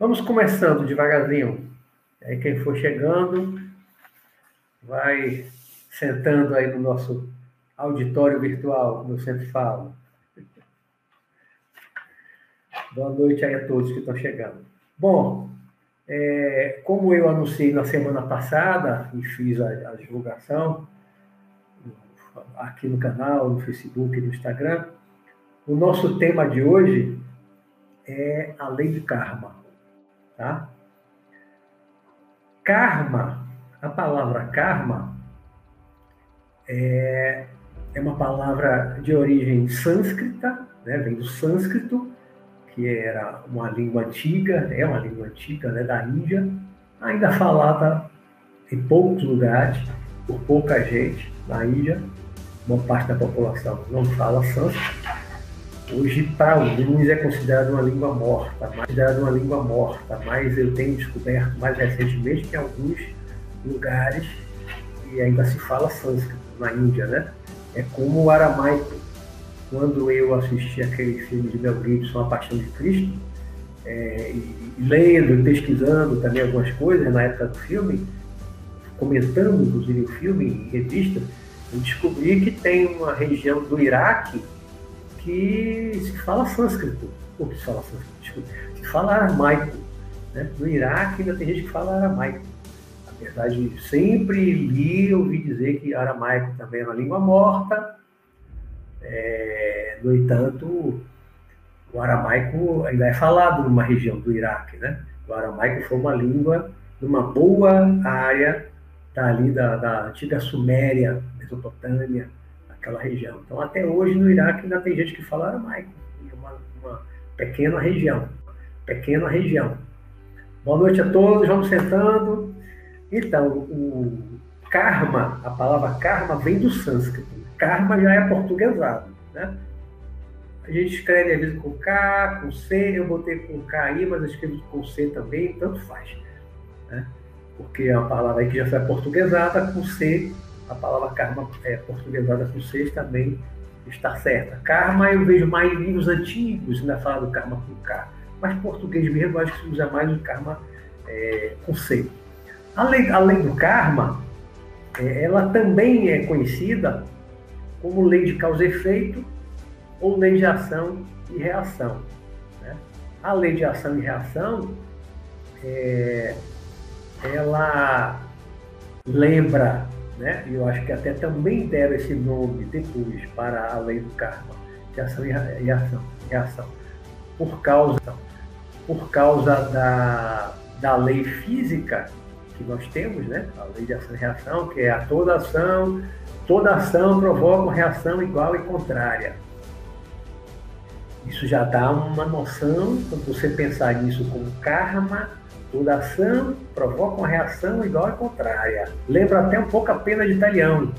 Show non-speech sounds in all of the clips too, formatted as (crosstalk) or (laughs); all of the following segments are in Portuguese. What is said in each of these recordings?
Vamos começando devagarzinho. Aí quem for chegando, vai sentando aí no nosso auditório virtual, como eu sempre falo. Boa noite aí a todos que estão chegando. Bom, é, como eu anunciei na semana passada e fiz a, a divulgação aqui no canal, no Facebook no Instagram, o nosso tema de hoje é a lei do karma. Tá? Karma, a palavra karma é, é uma palavra de origem sânscrita, né? vem do sânscrito, que era uma língua antiga, é uma língua antiga né? da Índia, ainda falada em poucos lugares, por pouca gente na Índia, uma parte da população não fala sânscrito, Hoje, alguns, é considerado uma língua morta, considerado uma língua morta, mas eu tenho descoberto mais recentemente que em alguns lugares e ainda se fala sânscrito, na Índia, né? É como o aramaico. Quando eu assisti aquele filme de Mel Gibson, A Paixão de Cristo, é, e lendo e pesquisando também algumas coisas na época do filme, comentando inclusive o filme em revista, eu descobri que tem uma região do Iraque que se fala sânscrito, ou que se fala sânscrito, se fala aramaico. Né? No Iraque ainda tem gente que fala aramaico. Na verdade, sempre li ouvi dizer que aramaico também é uma língua morta. É, no entanto, o aramaico ainda é falado numa região do Iraque. Né? O aramaico foi uma língua numa boa área dali da, da antiga Suméria, Mesopotâmia, aquela região. Então, até hoje no Iraque ainda tem gente que fala aramaico, em uma, uma pequena região. Pequena região. Boa noite a todos, vamos sentando. Então, o karma, a palavra karma vem do sânscrito. Karma já é portuguesado, né? A gente escreve às vezes com K, com C, eu botei com K aí, mas eu escrevo com C também, tanto faz. Né? Porque é uma palavra que já foi portuguesada, com C a palavra karma é, portuguesada por vocês também está certa. Karma eu vejo mais em livros antigos, ainda fala do karma com K, mas português mesmo acho que se usa mais o karma é, com C. Além, além do karma, é, ela também é conhecida como lei de causa e efeito ou lei de ação e reação. Né? A lei de ação e reação, é, ela lembra né? E eu acho que até também deram esse nome depois para a lei do karma, de ação e reação, reação por causa, por causa da, da lei física que nós temos, né? A lei de ação e reação, que é a toda ação, toda ação provoca uma reação igual e contrária. Isso já dá uma noção, quando você pensar nisso como karma, Toda ação provoca uma reação igual e contrária. Lembra até um pouco a pena de italiano.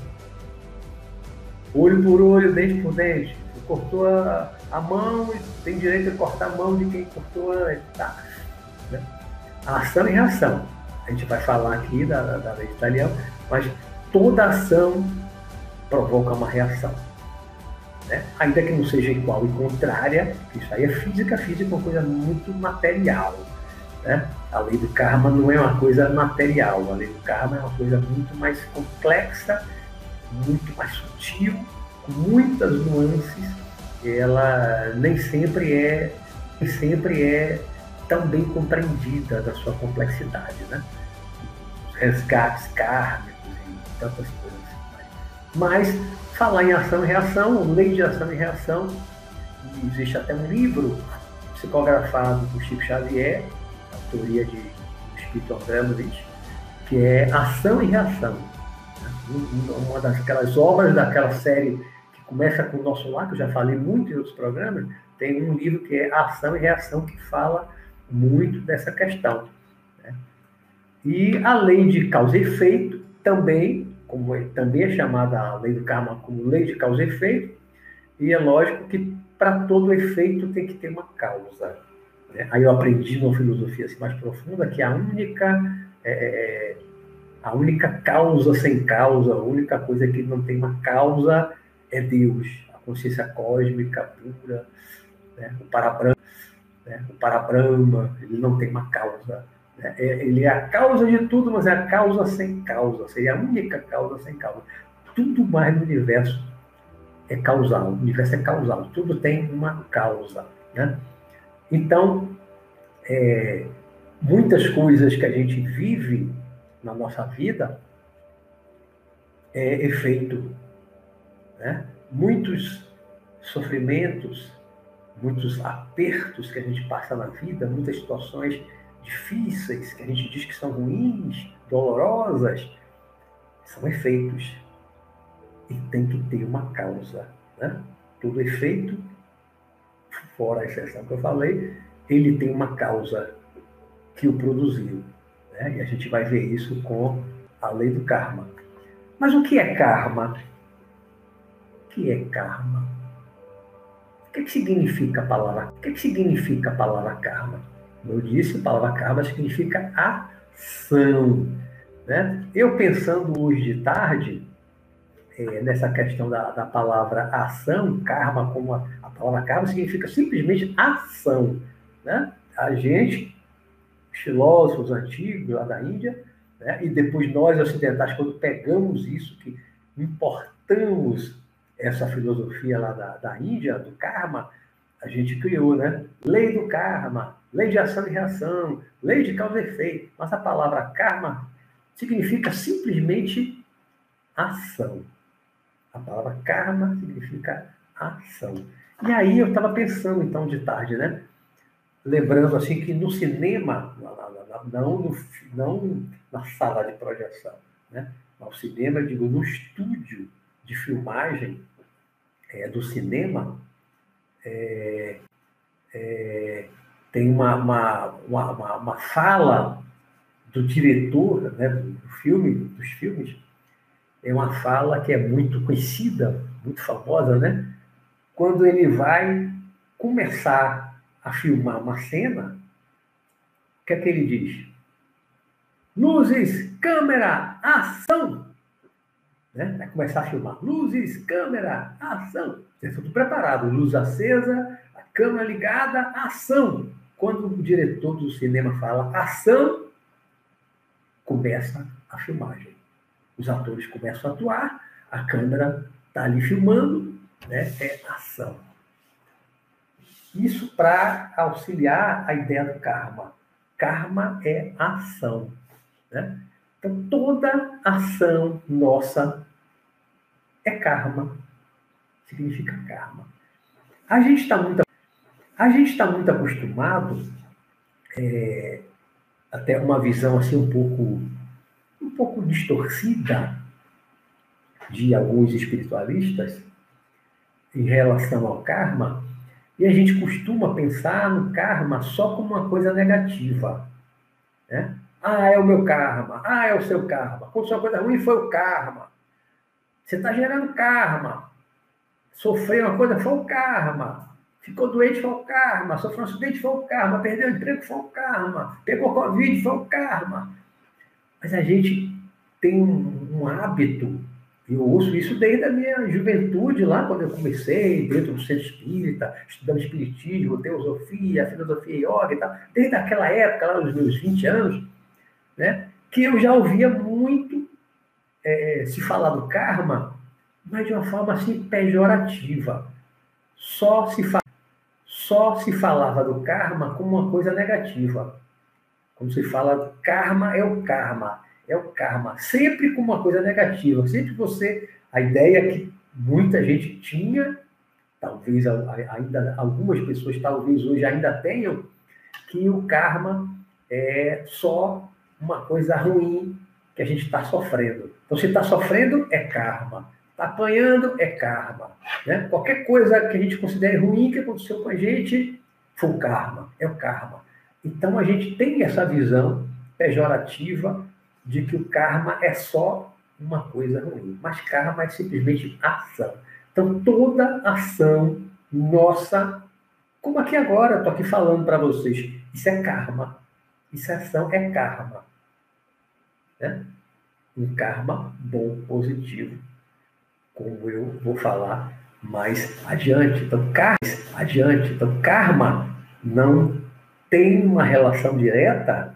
Olho por olho, dente por dente. Cortou a, a mão tem direito de cortar a mão de quem cortou antes. Tá. Né? A ação e reação. A gente vai falar aqui da, da, da lei de italiano, mas toda ação provoca uma reação. Né? Ainda que não seja igual e contrária, isso aí é física, física é uma coisa muito material. Né? A lei do karma não é uma coisa material, a lei do karma é uma coisa muito mais complexa, muito mais sutil, com muitas nuances. Ela nem sempre é, nem sempre é tão bem compreendida da sua complexidade, né? Os resgates kármicos e tantas coisas. Mas falar em ação e reação, lei de ação e reação, existe até um livro psicografado por Chico Xavier, teoria de Espírito André que é Ação e Reação. Uma daquelas obras daquela série que começa com o Nosso Lar, que eu já falei muito em outros programas, tem um livro que é Ação e Reação, que fala muito dessa questão. Né? E a lei de causa e efeito também, como é, também é chamada a lei do karma como lei de causa e efeito, e é lógico que para todo efeito tem que ter uma causa. Né? Aí eu aprendi numa filosofia assim, mais profunda que a única é, é, a única causa sem causa, a única coisa que não tem uma causa é Deus, a consciência cósmica pura, né? o parabrahma. Né? O ele não tem uma causa. Né? É, ele é a causa de tudo, mas é a causa sem causa. Seria a única causa sem causa. Tudo mais no universo é causal. O universo é causal. Tudo tem uma causa. Né? Então, é, muitas coisas que a gente vive na nossa vida é efeito. Né? Muitos sofrimentos, muitos apertos que a gente passa na vida, muitas situações difíceis que a gente diz que são ruins, dolorosas, são efeitos. E tem que ter uma causa. Né? Todo efeito, fora a exceção que eu falei, ele tem uma causa que o produziu. Né? E a gente vai ver isso com a lei do karma. Mas o que é karma? O que é karma? O que, que significa a palavra? O que, que significa a palavra karma? Como eu disse, a palavra karma significa ação. Né? Eu pensando hoje de tarde, é, nessa questão da, da, palavra ação, karma, como a, a, palavra karma significa simplesmente ação. Né? A gente, os filósofos antigos lá da Índia, né? E depois nós, ocidentais, quando pegamos isso, que importamos essa filosofia lá da, da Índia, do karma, a gente criou, né? Lei do karma, lei de ação e reação, lei de causa e efeito. Mas a palavra karma significa simplesmente ação. A palavra karma significa ação. E aí eu estava pensando, então, de tarde, né? Lembrando, assim, que no cinema, não, no, não na sala de projeção, né? No cinema, digo, no estúdio de filmagem é, do cinema, é, é, tem uma, uma, uma, uma, fala do diretor né, do filme, dos filmes, é uma fala que é muito conhecida, muito famosa, né? Quando ele vai começar a filmar uma cena, o que é que ele diz? Luzes, câmera, ação! Né? Vai começar a filmar. Luzes, câmera, ação! Você tudo preparado. Luz acesa, a câmera ligada, ação! Quando o diretor do cinema fala ação, começa a filmagem. Os atores começam a atuar, a câmera está ali filmando, né? é ação. Isso para auxiliar a ideia do karma. Karma é ação. Né? Então, toda ação nossa é karma. Significa karma. A gente está muito, a gente está muito acostumado, é, até uma visão assim um pouco, um pouco distorcida de alguns espiritualistas em relação ao karma, e a gente costuma pensar no karma só como uma coisa negativa. Né? Ah, é o meu karma. Ah, é o seu karma. Aconteceu uma coisa ruim, foi o karma. Você está gerando karma. Sofreu uma coisa, foi o karma. Ficou doente, foi o karma. Sofreu um acidente, foi o karma. Perdeu o emprego, foi o karma. Pegou Covid, foi o karma. Mas a gente tem um, hábito eu ouço isso desde a minha juventude, lá quando eu comecei, dentro do centro espírita, estudando espiritismo, teosofia, filosofia yoga e tal, desde aquela época, lá nos meus 20 anos, né, que eu já ouvia muito é, se falar do karma, mas de uma forma assim pejorativa. Só se, só se falava do karma como uma coisa negativa. Quando se fala karma, é o karma é o karma, sempre com uma coisa negativa, sempre você, a ideia que muita gente tinha, talvez ainda algumas pessoas talvez hoje ainda tenham, que o karma é só uma coisa ruim que a gente está sofrendo. Então, se está sofrendo, é karma. Está apanhando, é karma. Né? Qualquer coisa que a gente considere ruim que aconteceu com a gente, foi o karma, é o karma. Então, a gente tem essa visão pejorativa de que o karma é só uma coisa ruim. Mas karma é simplesmente ação. Então, toda ação nossa, como aqui agora, estou aqui falando para vocês, isso é karma. Isso é ação é karma. Né? Um karma bom, positivo, como eu vou falar mais adiante. Então, karma, adiante. Então, karma não tem uma relação direta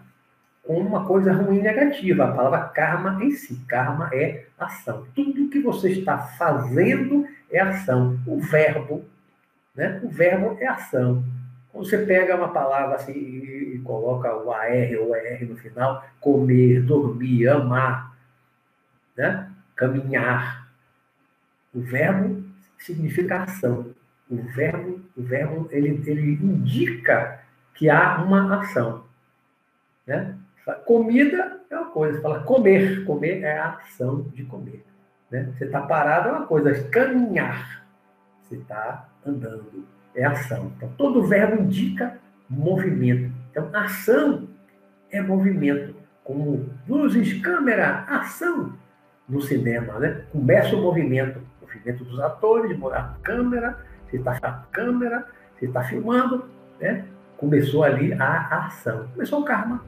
com uma coisa ruim negativa. A palavra karma em si, karma é ação. Tudo que você está fazendo é ação. O verbo, né? O verbo é ação. Quando você pega uma palavra assim e, coloca o AR ou ER no final, comer, dormir, amar, né? caminhar. O verbo significa ação. O verbo, o verbo ele, ele indica que há uma ação. Né? Comida é uma coisa, você fala comer. Comer é a ação de comer. Né? Você está parado é uma coisa, caminhar. Você está andando, é ação. Então, todo verbo indica movimento. Então, ação é movimento. Como luzes, câmera, ação no cinema. Né? Começa o movimento, o movimento dos atores, a câmera, você está a câmera, você está filmando, né? Começou ali a ação. Começou o karma.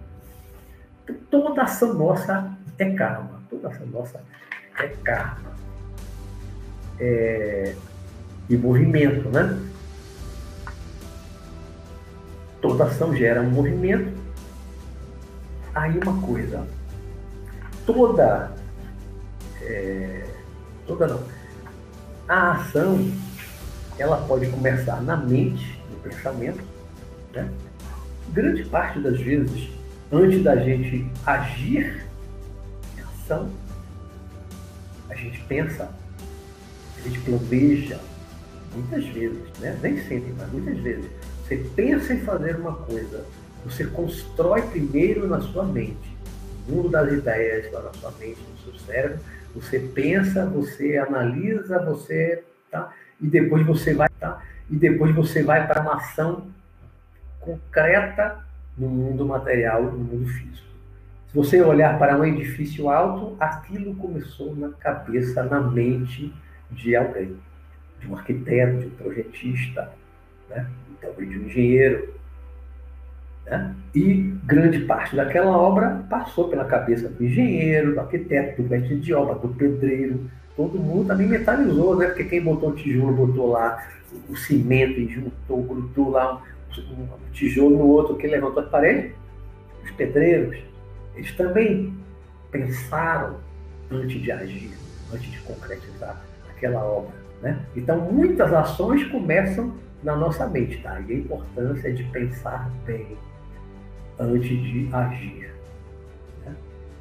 Toda ação nossa é karma. Toda ação nossa é karma. É... E movimento, né? Toda ação gera um movimento. Aí uma coisa. Toda. É... Toda não. A ação, ela pode começar na mente, no pensamento. Né? Grande parte das vezes antes da gente agir em ação, a gente pensa, a gente planeja, muitas vezes, né? nem sempre, mas muitas vezes. Você pensa em fazer uma coisa, você constrói primeiro na sua mente, o mundo das ideias está na sua mente, no seu cérebro, você pensa, você analisa, você tá, e depois você vai tá, e depois você vai para uma ação concreta no mundo material, no mundo físico. Se você olhar para um edifício alto, aquilo começou na cabeça, na mente de alguém, de um arquiteto, de um projetista, né? talvez de um engenheiro. Né? E grande parte daquela obra passou pela cabeça do engenheiro, do arquiteto, do mestre de obra, do pedreiro. Todo mundo também mentalizou, né? porque quem botou o tijolo botou lá o cimento e juntou, grudou lá tijolo no outro que levantou a parede, os pedreiros, eles também pensaram antes de agir, antes de concretizar aquela obra. Né? Então, muitas ações começam na nossa mente, tá? E a importância de pensar bem antes de agir. Né?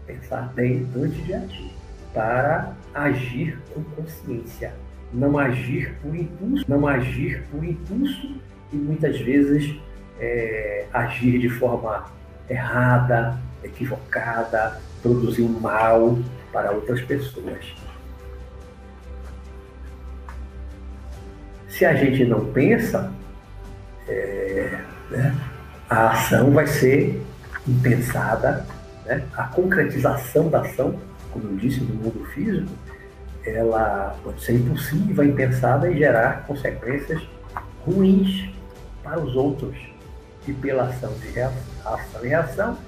Pensar bem antes de agir, para agir com consciência, não agir por impulso, não agir por impulso e muitas vezes é, agir de forma errada, equivocada, produzir mal para outras pessoas. Se a gente não pensa, é, né, a ação vai ser impensada, né? a concretização da ação, como eu disse, no mundo físico, ela pode ser impulsiva, impensada e gerar consequências ruins para os outros e pela ação de reação, ação reação,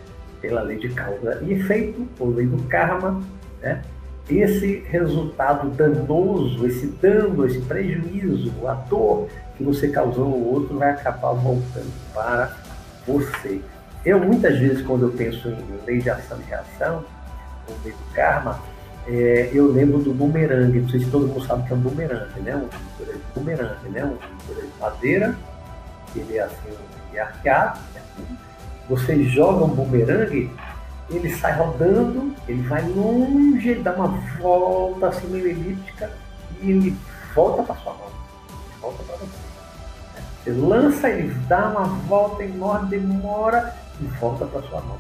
pela lei de causa e efeito, por lei do karma, né? esse resultado danoso, esse dano, esse prejuízo, a dor que você causou ao outro vai acabar voltando para você. Eu, muitas vezes, quando eu penso em lei de ação e reação, ou lei do karma, é, eu lembro do bumerangue. Não sei se todo mundo sabe que é um bumerangue, né? Um bumerangue, né? Um de madeira ele é assim, é arqueado, né? você joga um bumerangue, ele sai rodando, ele vai longe, ele dá uma volta assim meio elíptica e ele volta para sua mão. Volta para você. Você lança, ele dá uma volta enorme, demora e volta para sua mão.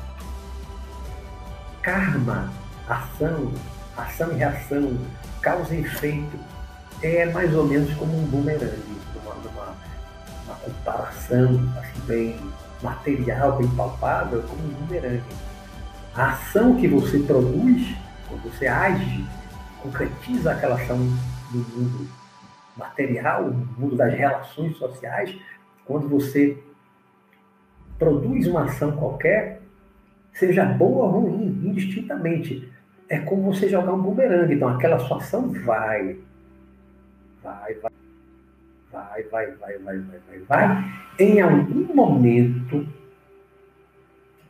Karma, ação, ação e reação, causa e efeito, é mais ou menos como um bumerangue comparação assim, bem material, bem palpável, como um bumerangue. A ação que você produz, quando você age, concretiza aquela ação no mundo material, no mundo das relações sociais, quando você produz uma ação qualquer, seja boa ou ruim, indistintamente, é como você jogar um bumerangue. Então, aquela sua ação vai, vai, vai, vai, vai, vai, vai, vai, vai, vai. Em algum momento,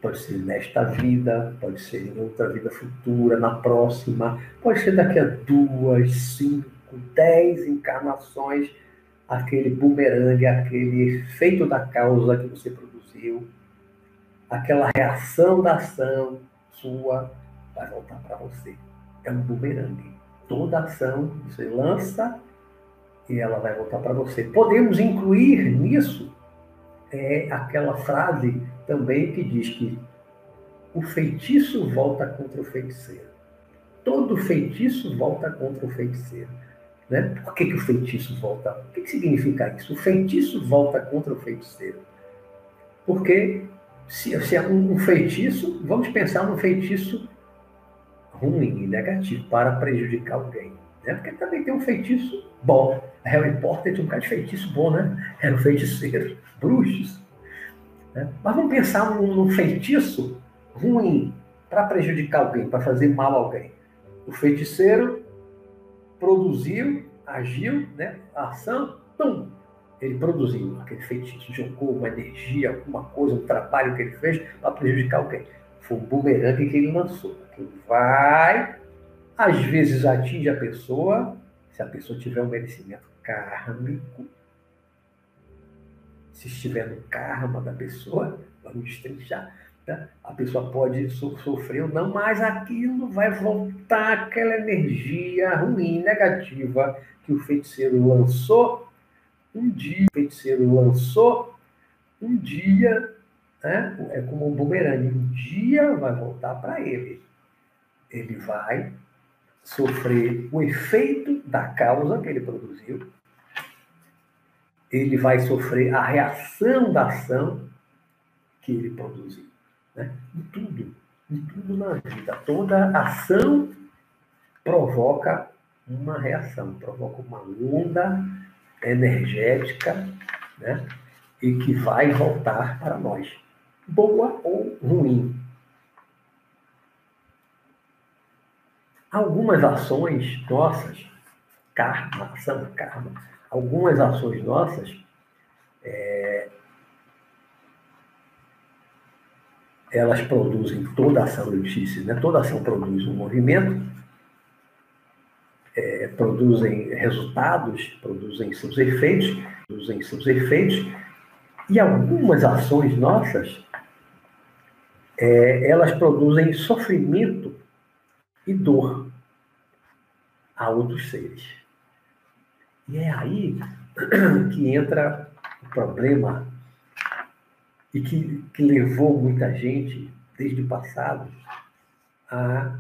pode ser nesta vida, pode ser em outra vida futura, na próxima, pode ser daqui a duas, cinco, dez encarnações, aquele bumerangue, aquele efeito da causa que você produziu, aquela reação da ação sua vai voltar para você. É um bumerangue. Toda ação você lança e ela vai voltar para você. Podemos incluir nisso é aquela frase também que diz que o feitiço volta contra o feiticeiro. Todo feitiço volta contra o feiticeiro. Né? Por que, que o feitiço volta? O que, que significa isso? O feitiço volta contra o feiticeiro. Porque se, se é um, um feitiço, vamos pensar num feitiço ruim e negativo para prejudicar alguém. Né? Porque também tem um feitiço bom. Harry Potter tinha um cara de feitiço bom, né? Era um feiticeiro, bruxos. Né? Mas vamos pensar num, num feitiço ruim para prejudicar alguém, para fazer mal a alguém. O feiticeiro produziu, agiu, né? A ação, pum, ele produziu aquele feitiço, jogou uma energia, alguma coisa, um trabalho que ele fez para prejudicar alguém. Foi um bumerangue que ele lançou. Vai, às vezes atinge a pessoa, se a pessoa tiver um merecimento kármico, se estiver no karma da pessoa, vamos destrinchar, tá? a pessoa pode sofrer ou não, mas aquilo vai voltar aquela energia ruim, negativa que o feiticeiro lançou um dia, o feiticeiro lançou, um dia, né? é como um bumerangue, um dia vai voltar para ele. Ele vai sofrer o efeito da causa que ele produziu, ele vai sofrer a reação da ação que ele produziu. Né? Em tudo, em tudo na vida. Toda ação provoca uma reação, provoca uma onda energética, né? E que vai voltar para nós, boa ou ruim. Algumas ações nossas, karma, ação karma, algumas ações nossas, é, elas produzem toda ação, eu né? toda ação produz um movimento, é, produzem resultados, produzem seus efeitos, produzem seus efeitos, e algumas ações nossas, é, elas produzem sofrimento e dor a outros seres. E é aí (clears throat) que entra o problema e que, que levou muita gente, desde o passado, a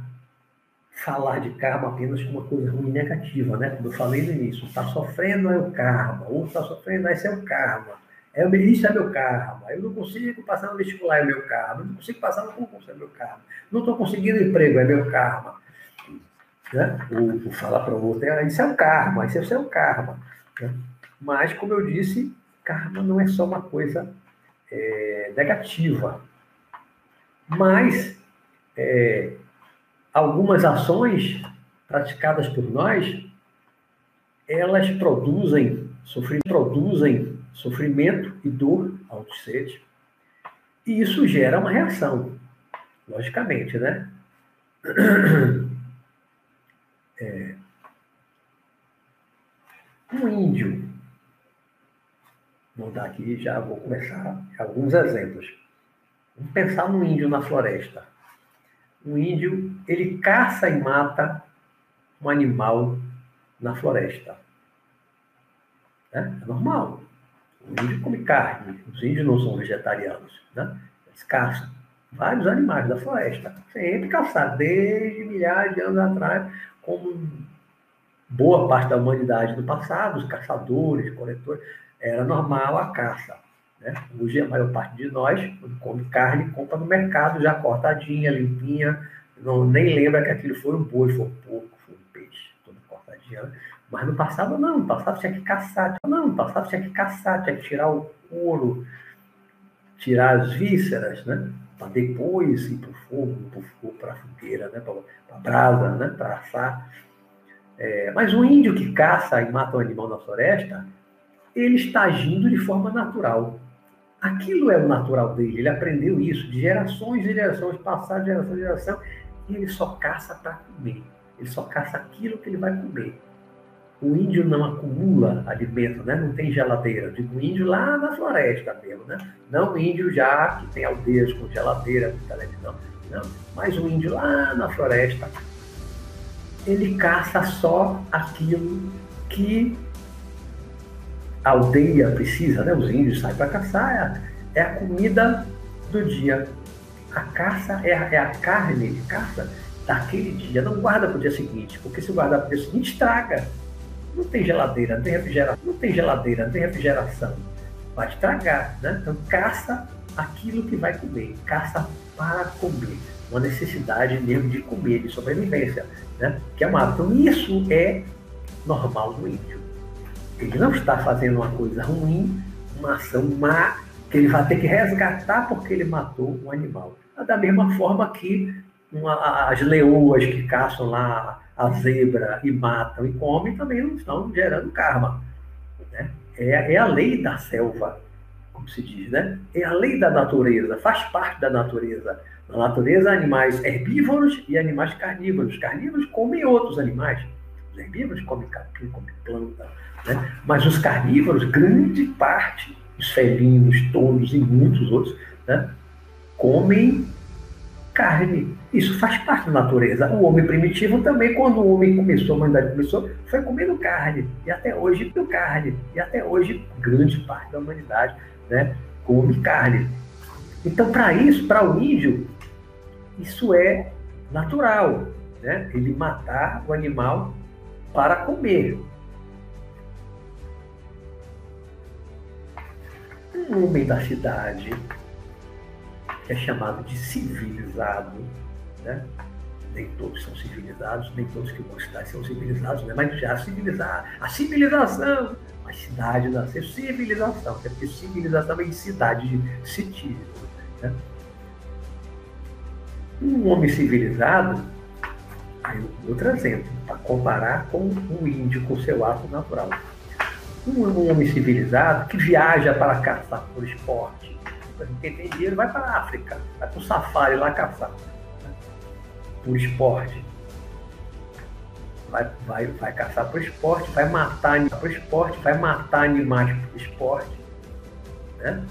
falar de karma apenas como uma coisa ruim negativa, né? Como eu falei no início, está sofrendo é o karma, ou está sofrendo, esse é o karma. É, isso é meu karma. Eu não consigo passar no vestibular, é meu karma. Eu não consigo passar no concurso, é meu karma. Não estou conseguindo emprego, é meu karma. Né? O, o falar para o outro, é, isso é o karma, isso é o seu karma. Né? Mas, como eu disse, karma não é só uma coisa é, negativa. Mas, é, algumas ações praticadas por nós, elas produzem, sofrimento, produzem sofrimento e dor a outros seres. E isso gera uma reação, logicamente, né? (clears throat) É, um índio, vou dar aqui, já vou começar alguns exemplos. Vamos pensar num índio na floresta o índio ele caça e mata um animal na floresta. É, é normal. O índio come carne. Os índios não são vegetarianos. Né? Eles caçam vários animais da floresta. Sempre caçar, desde milhares de anos atrás, como boa parte da humanidade do passado, os caçadores, coletores, era normal a caça. Né? Hoje, a maior parte de nós, quando come carne, compra no mercado, já cortadinha, limpinha, não, nem lembra que aquilo foi um boi, foi um porco, foi um peixe, toda cortadinha. Mas no passado, não, no passado tinha que caçar. Não, no passado tinha que caçar, tinha que tirar o couro, tirar as vísceras, né? Para depois ir para o fogo, para a fogueira, né? para a brasa, né? para assar. É, mas o índio que caça e mata um animal na floresta, ele está agindo de forma natural. Aquilo é o natural dele, ele aprendeu isso de gerações e gerações, passar de geração em geração, e ele só caça para comer. Ele só caça aquilo que ele vai comer. O índio não acumula alimento, né? não tem geladeira. Digo índio lá na floresta mesmo, né? Não índio já que tem aldeias com geladeira, com televisão. Não, mas o índio lá na floresta, ele caça só aquilo que a aldeia precisa, né? Os índios saem para caçar, é, é a comida do dia. A caça é a, é a carne de caça daquele dia. Não guarda para o dia seguinte, porque se guardar para o dia seguinte, estraga. Não tem geladeira, não tem refrigeração, não tem geladeira, não tem refrigeração. Vai estragar, né? Então caça aquilo que vai comer, caça para comer. Uma necessidade mesmo de comer, de sobrevivência, né? Que é uma. Então isso é normal no índio. Ele não está fazendo uma coisa ruim, uma ação má, que ele vai ter que resgatar porque ele matou um animal. Da mesma forma que uma, as leoas que caçam lá a zebra e matam e comem também não estão gerando karma. Né? É, é a lei da selva, como se diz, né? É a lei da natureza, faz parte da natureza. Na natureza, animais herbívoros e animais carnívoros. Carnívoros comem outros animais. Os herbívoros comem capim, comem planta. Né? Mas os carnívoros, grande parte, os felinos, todos e muitos outros, né? comem carne. Isso faz parte da natureza. O homem primitivo também, quando o homem começou, a humanidade começou, foi comendo carne. E até hoje comeu carne. E até hoje, grande parte da humanidade né, come carne. Então, para isso, para o índio, isso é natural. Né? Ele matar o animal para comer. Um homem da cidade, que é chamado de civilizado, né? nem todos são civilizados, nem todos que vão cidade são civilizados, né? mas já civilizar, a civilização, a cidade nasceu civilização, até porque civilização vem de cidade, de citismo. Né? Um homem civilizado, aí outro exemplo, para comparar com um índio com seu ato natural. Um homem civilizado que viaja para caçar por esporte, quem tem dinheiro vai para a África, vai para o safari lá caçar. Né? Por esporte. Vai, vai, vai caçar por esporte, vai matar por esporte, vai matar animais por esporte. Né?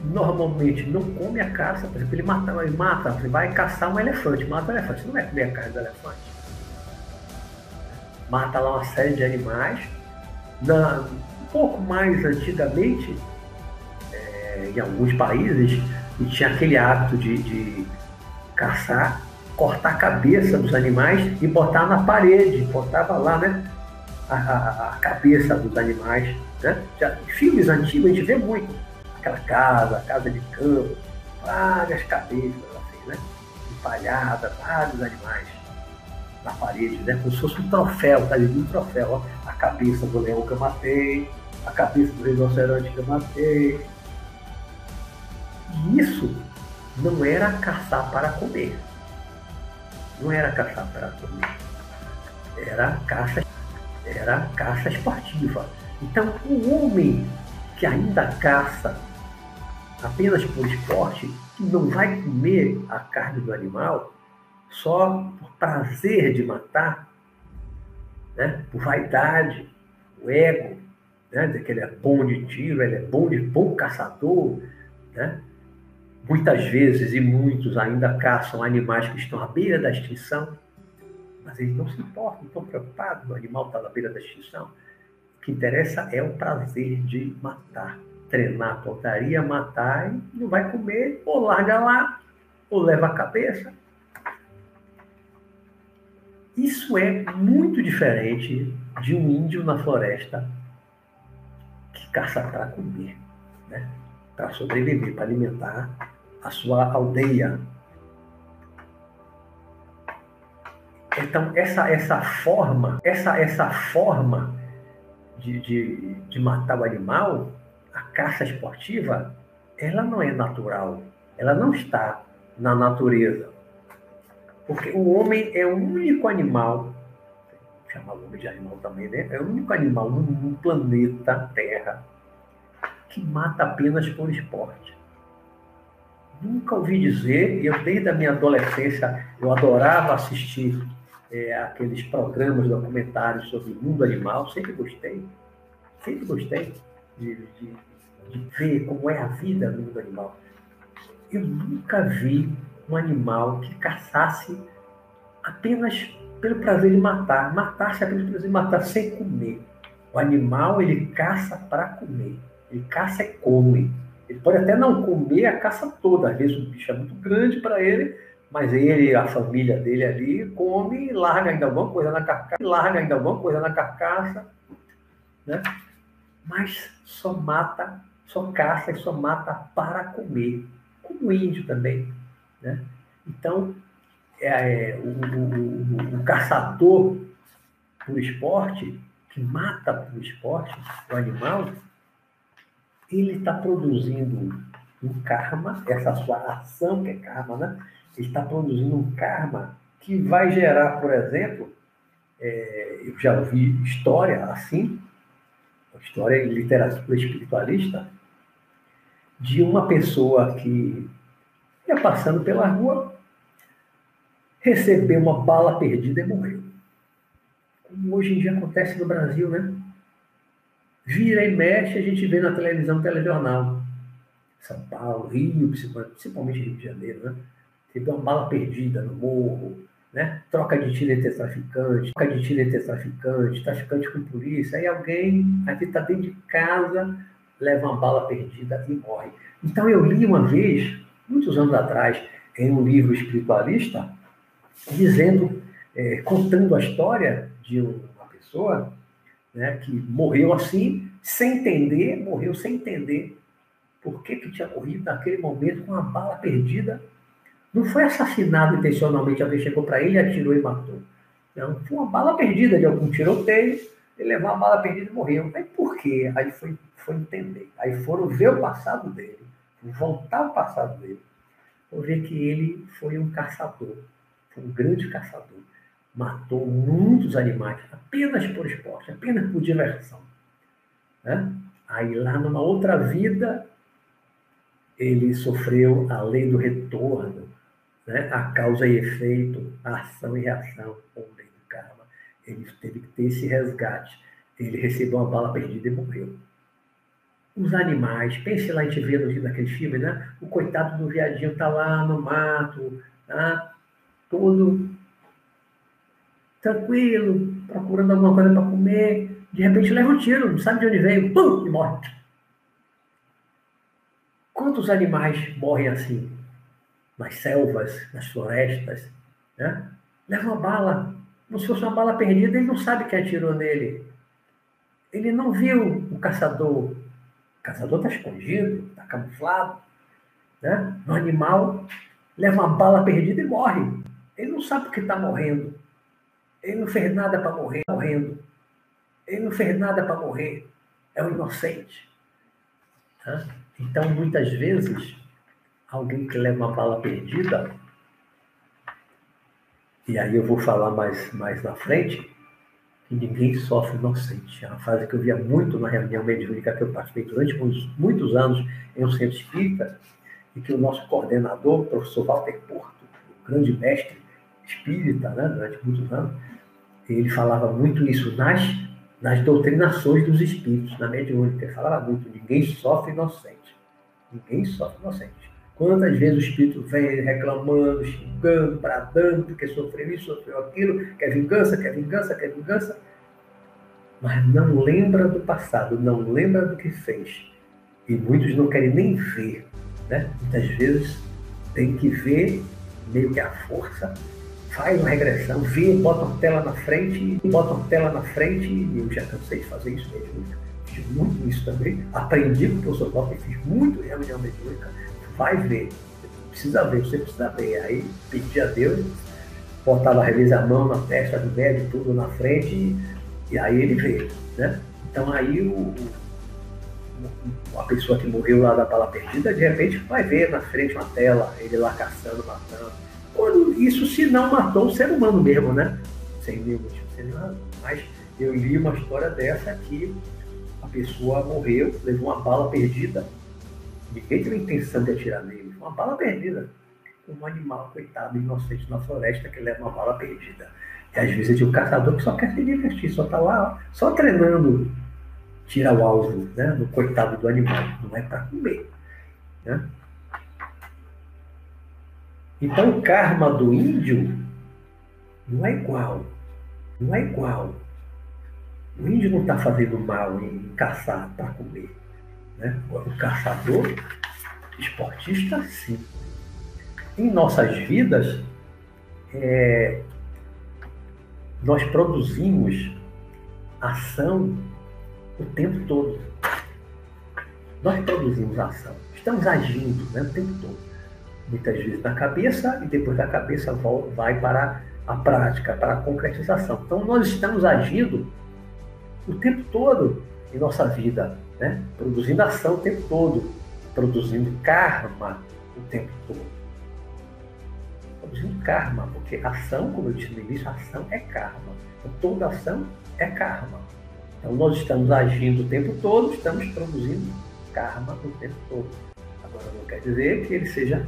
Normalmente não come a caça, por exemplo, ele mata, ele mata, você vai caçar um elefante, mata um elefante, não vai comer a carne do elefante. Mata lá uma série de animais. Na, um pouco mais antigamente, em alguns países e tinha aquele hábito de, de caçar, cortar a cabeça dos animais e botar na parede, botava lá, né? A, a, a cabeça dos animais. Né? Já, em filmes antigos a gente vê muito. Aquela casa, casa de campo, várias cabeças, assim, né? Empalhadas, vários animais na parede, né? Como se fosse um troféu, tá ali um troféu, ó. A cabeça do leão que eu matei, a cabeça do rinoceronte que eu matei, isso não era caçar para comer. Não era caçar para comer. Era caça, era caça esportiva. Então, o homem que ainda caça apenas por esporte, não vai comer a carne do animal só por prazer de matar, né? por vaidade, o ego, né? que ele é bom de tiro, ele é bom de bom caçador, né? Muitas vezes e muitos ainda caçam animais que estão à beira da extinção, mas eles não se importam, não estão preocupados, o animal está à beira da extinção. O que interessa é o prazer de matar, treinar a pontaria, matar e não vai comer, ou larga lá, ou leva a cabeça. Isso é muito diferente de um índio na floresta que caça para comer, né? Para sobreviver, para alimentar a sua aldeia. Então, essa, essa forma, essa, essa forma de, de, de matar o animal, a caça esportiva, ela não é natural. Ela não está na natureza. Porque o homem é o único animal chamar o homem de animal também, né? É o único animal no planeta Terra que mata apenas por esporte. Nunca ouvi dizer, e eu desde a minha adolescência eu adorava assistir é, aqueles programas, documentários sobre o mundo animal, sempre gostei, sempre gostei de, de, de ver como é a vida no mundo animal. Eu nunca vi um animal que caçasse apenas pelo prazer de matar, matar-se apenas pelo prazer de matar sem comer. O animal, ele caça para comer. Ele caça e come. Ele pode até não comer a caça toda. Às vezes o bicho é muito grande para ele, mas ele, a família dele ali, come e larga ainda alguma coisa na carcaça, larga ainda alguma coisa na carcaça, né? Mas só mata, só caça e só mata para comer. Como o índio também, né? Então, é, é, o, o, o, o caçador por esporte, que mata por esporte o animal, ele está produzindo um karma, essa sua ação que é karma, né? Ele está produzindo um karma que vai gerar, por exemplo, é, eu já ouvi história assim, história em literatura espiritualista, de uma pessoa que ia passando pela rua, recebeu uma bala perdida e morreu. Como hoje em dia acontece no Brasil, né? Vira e mexe, a gente vê na televisão, telejornal. São Paulo, Rio, principalmente Rio de Janeiro, né? Teve uma bala perdida no morro, né? Troca de tiro entre traficantes, troca de tiro entre traficantes, traficante com polícia. Aí alguém, aqui está dentro de casa, leva uma bala perdida e morre. Então eu li uma vez, muitos anos atrás, em um livro espiritualista, dizendo, é, contando a história de uma pessoa né, que morreu assim, sem entender, morreu sem entender por que, que tinha morrido naquele momento com uma bala perdida. Não foi assassinado intencionalmente, alguém chegou para ele, atirou e matou. Não, foi uma bala perdida de algum tiroteio, ele levou a bala perdida e morreu. Aí por quê? Aí foi, foi entender. Aí foram ver o passado dele, voltar ao passado dele. Vão ver que ele foi um caçador foi um grande caçador. Matou muitos animais apenas por esporte, apenas por diversão. Né? Aí lá numa outra vida, ele sofreu a lei do retorno, né? a causa e efeito, a ação e reação, ou lei do karma. Ele teve que ter esse resgate. Ele recebeu uma bala perdida e morreu. Os animais, pense lá, a gente vê no daquele filme, né? O coitado do viadinho tá lá no mato, tá? todo tranquilo, procurando alguma coisa para comer, de repente leva um tiro, não sabe de onde veio, pum, e morre. Quantos animais morrem assim? Nas selvas, nas florestas, né? Leva uma bala, como se fosse uma bala perdida, ele não sabe quem atirou nele. Ele não viu o caçador. O caçador está escondido, está camuflado. Né? No animal, leva uma bala perdida e morre. Ele não sabe porque está morrendo. Ele não fez nada para morrer, morrendo. Ele não fez nada para morrer. É um inocente. Tá? Então, muitas vezes, alguém que leva uma bala perdida, e aí eu vou falar mais, mais na frente, que ninguém sofre inocente. É uma frase que eu via muito na reunião mediúnica que eu participei durante muitos, muitos anos em um centro espírita, e que o nosso coordenador, o professor Walter Porto, o grande mestre, espírita, né, durante muitos anos, ele falava muito isso nas, nas doutrinações dos espíritos, na mediúnica. Ele falava muito: ninguém sofre inocente. Ninguém sofre inocente. Quantas vezes o espírito vem reclamando, xingando, bradando, porque sofreu isso, sofreu aquilo, quer vingança, quer vingança, quer vingança, mas não lembra do passado, não lembra do que fez. E muitos não querem nem ver. Né? Muitas vezes tem que ver meio que a força faz uma regressão, vê, bota uma tela na frente, bota uma tela na frente, e eu já cansei de fazer isso mediúnica. Fiz muito isso também. Aprendi com o professor Walter, fiz muito reunião mediúnica. Vai ver, precisa ver, você precisa ver. Aí pedi a Deus, botava às vezes a mão na testa do médico, tudo na frente, e, aí ele vê. Né? Então aí o, a pessoa que morreu lá da bala perdida, de repente vai ver na frente uma tela, ele lá caçando, matando quando isso se não matou o ser humano mesmo, né? sem nenhum motivo, sem nada. Mas eu li uma história dessa que a pessoa morreu, levou uma bala perdida. Ninguém teve intenção de atirar nele. Uma bala perdida. Um animal, coitado, inocente na floresta que leva uma bala perdida. E às vezes tem um caçador que só quer se divertir, só está lá, só treinando, tira o alvo né, no coitado do animal. Não é para comer. Né? Então o karma do índio não é igual. Não é igual. O índio não está fazendo mal em caçar para comer. Né? O caçador, esportista, sim. Em nossas vidas, é, nós produzimos ação o tempo todo. Nós produzimos ação. Estamos agindo né, o tempo todo. Muitas vezes na cabeça e depois da cabeça vai para a prática, para a concretização. Então nós estamos agindo o tempo todo em nossa vida, né? produzindo ação o tempo todo, produzindo karma o tempo todo. Produzindo karma, porque ação, como eu disse no início, ação é karma. Então, toda ação é karma. Então nós estamos agindo o tempo todo, estamos produzindo karma o tempo todo. Agora não quer dizer que ele seja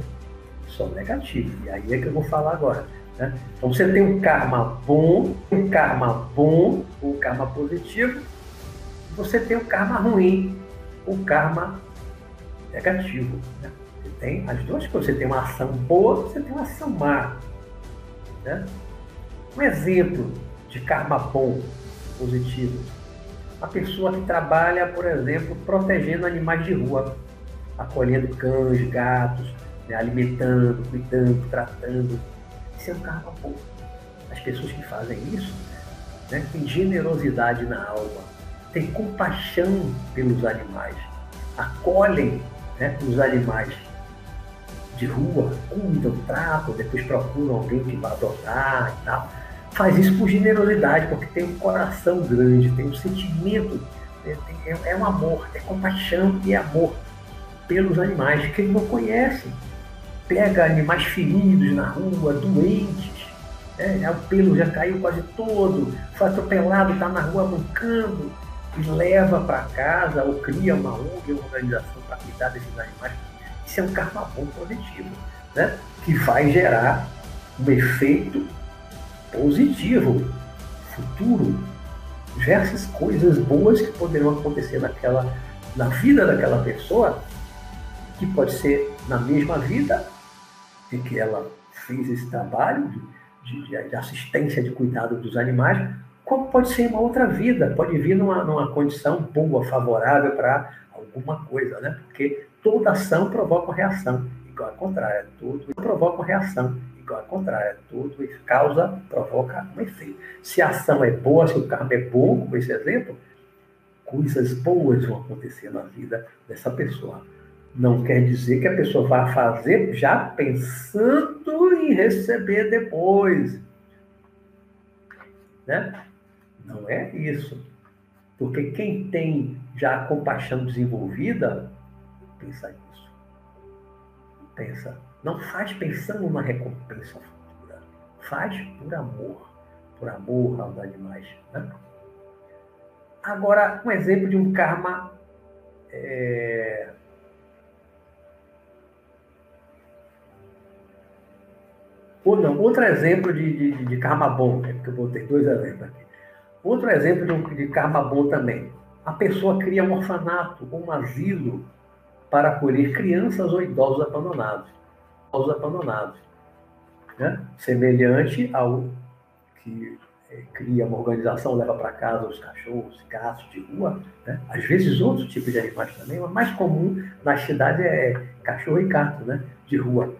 só negativo. E aí é que eu vou falar agora. Né? Então você tem um karma bom, um karma bom, um karma positivo, você tem um karma ruim, um karma negativo. Né? Você tem as duas coisas, você tem uma ação boa, você tem uma ação má. Né? Um exemplo de karma bom, positivo. A pessoa que trabalha, por exemplo, protegendo animais de rua, acolhendo cães, gatos, né? alimentando, cuidando, tratando ser um karma bom. As pessoas que fazem isso né, têm generosidade na alma, têm compaixão pelos animais, acolhem né, os animais de rua, cuidam, tratam, depois procuram alguém que vai adotar e tal. Faz isso por generosidade, porque tem um coração grande, tem um sentimento, né, é, é um amor, é compaixão e amor pelos animais que ele não conhece pega animais feridos na rua, doentes, é, o pelo já caiu quase todo, foi atropelado, está na rua mancando, e leva para casa ou cria uma ONG, uma organização para cuidar desses animais. Isso é um karma bom positivo, né? que vai gerar um efeito positivo, futuro, diversas coisas boas que poderão acontecer naquela, na vida daquela pessoa, que pode ser na mesma vida em que ela fez esse trabalho de, de, de, assistência, de cuidado dos animais, como pode ser uma outra vida, pode vir numa, numa condição boa, favorável para alguma coisa, né? Porque toda ação provoca uma reação, igual ao contrário, tudo provoca uma reação, igual ao contrário, tudo causa, provoca um efeito. Se a ação é boa, se o karma é bom, como esse exemplo, coisas boas vão acontecer na vida dessa pessoa. Não quer dizer que a pessoa vá fazer já pensando em receber depois. Né? Não é isso. Porque quem tem já a compaixão desenvolvida, pensa nisso. Pensa. Não faz pensando numa recompensa futura. Faz por amor. Por amor aos animais. Né? Agora, um exemplo de um karma é, Ou não, outro exemplo de, de, de karma bom, né? porque eu botei dois exemplos aqui. Outro exemplo de, de karma bom também. A pessoa cria um orfanato, um asilo para acolher crianças ou idosos abandonados. Idosos abandonados. Né? Semelhante ao que é, cria uma organização, leva para casa os cachorros, gatos de rua, né? às vezes outros tipos de animais também, mas mais comum na cidade é cachorro e gato né? de rua.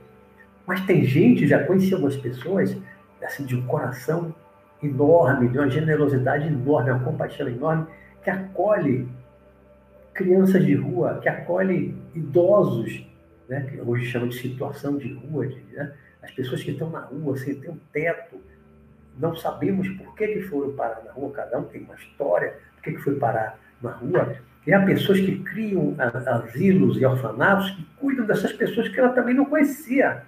Mas tem gente, já conheci algumas pessoas, assim, de um coração enorme, de uma generosidade enorme, uma compaixão enorme, que acolhe crianças de rua, que acolhe idosos, né, que hoje chama de situação de rua, de, né, as pessoas que estão na rua, sem ter um teto, não sabemos por que, que foram parar na rua, cada um tem uma história, por que, que foi parar na rua. E há pessoas que criam asilos e orfanatos que cuidam dessas pessoas que ela também não conhecia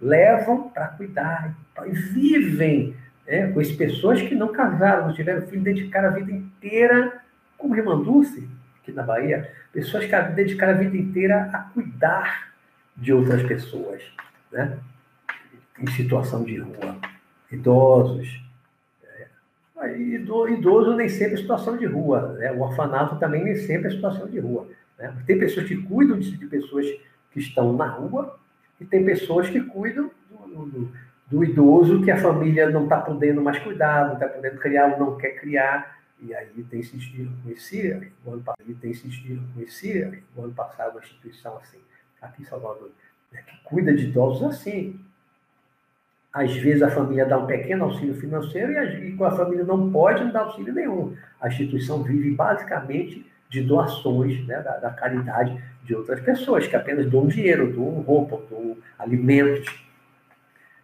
levam para cuidar e vivem É, conheço pessoas que não casaram, não tiveram filho, dedicaram a vida inteira, como Irmã Dulce, aqui na Bahia, pessoas que dedicaram a vida inteira a cuidar de outras pessoas, né? em situação de rua, idosos. É, idoso nem sempre é situação de rua, né? o orfanato também nem sempre é situação de rua. Né? Tem pessoas que cuidam de, pessoas que estão na rua e tem pessoas que cuidam do, do, do idoso que a família não está podendo mais cuidar, não está podendo criar ou não quer criar. E aí tem sentido conhecer, o ano passado tem sentido conhecer, o ano passado uma instituição assim, aqui em Salvador, né, que cuida de idosos assim. Às vezes a família dá um pequeno auxílio financeiro e, e a família não pode não dar auxílio nenhum. A instituição vive basicamente de doações né, da, da, caridade de outras pessoas, que apenas doam dinheiro, doam roupa, doam alimentos.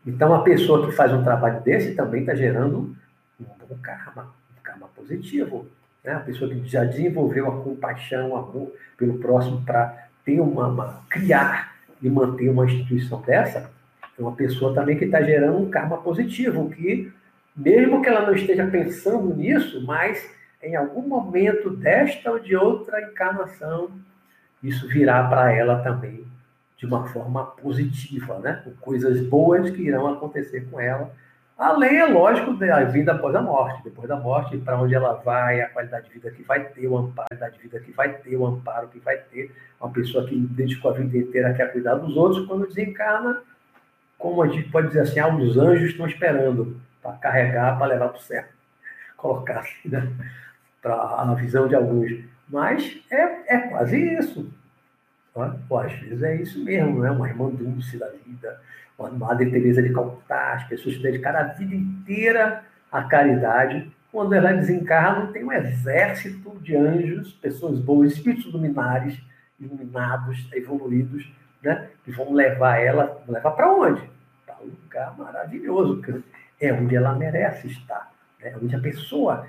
Então, a pessoa que faz um trabalho desse também está gerando um bom karma, um karma positivo. Né? A pessoa que já desenvolveu a compaixão, o amor pelo próximo para ter uma, uma, criar e manter uma instituição dessa, é uma pessoa também que está gerando um karma positivo, que mesmo que ela não esteja pensando nisso, mas em algum momento desta ou de outra encarnação, isso virá para ela também de uma forma positiva, né? Com coisas boas que irão acontecer com ela. Além, é lógico, da vida após a morte. Depois da morte, para onde ela vai, a qualidade de vida que vai ter, o amparo, a qualidade de vida que vai ter, o amparo que vai ter. Uma pessoa que dedicou a vida inteira a cuidar dos outros, quando desencarna, como a gente pode dizer assim, ah, os anjos estão esperando para carregar, para levar para o céu. (laughs) Colocar assim, né? para a visão de alguns. Mas é, é quase isso. Ou às vezes é isso mesmo, né? uma irmã dulce da vida, uma Madre Teresa de Calcutá, as pessoas que dedicaram a vida inteira à caridade. Quando ela desencarna, tem um exército de anjos, pessoas boas, espíritos luminares, iluminados, evoluídos, né? que vão levar ela, levar para onde? Para um lugar maravilhoso, que é onde ela merece estar, né? onde a pessoa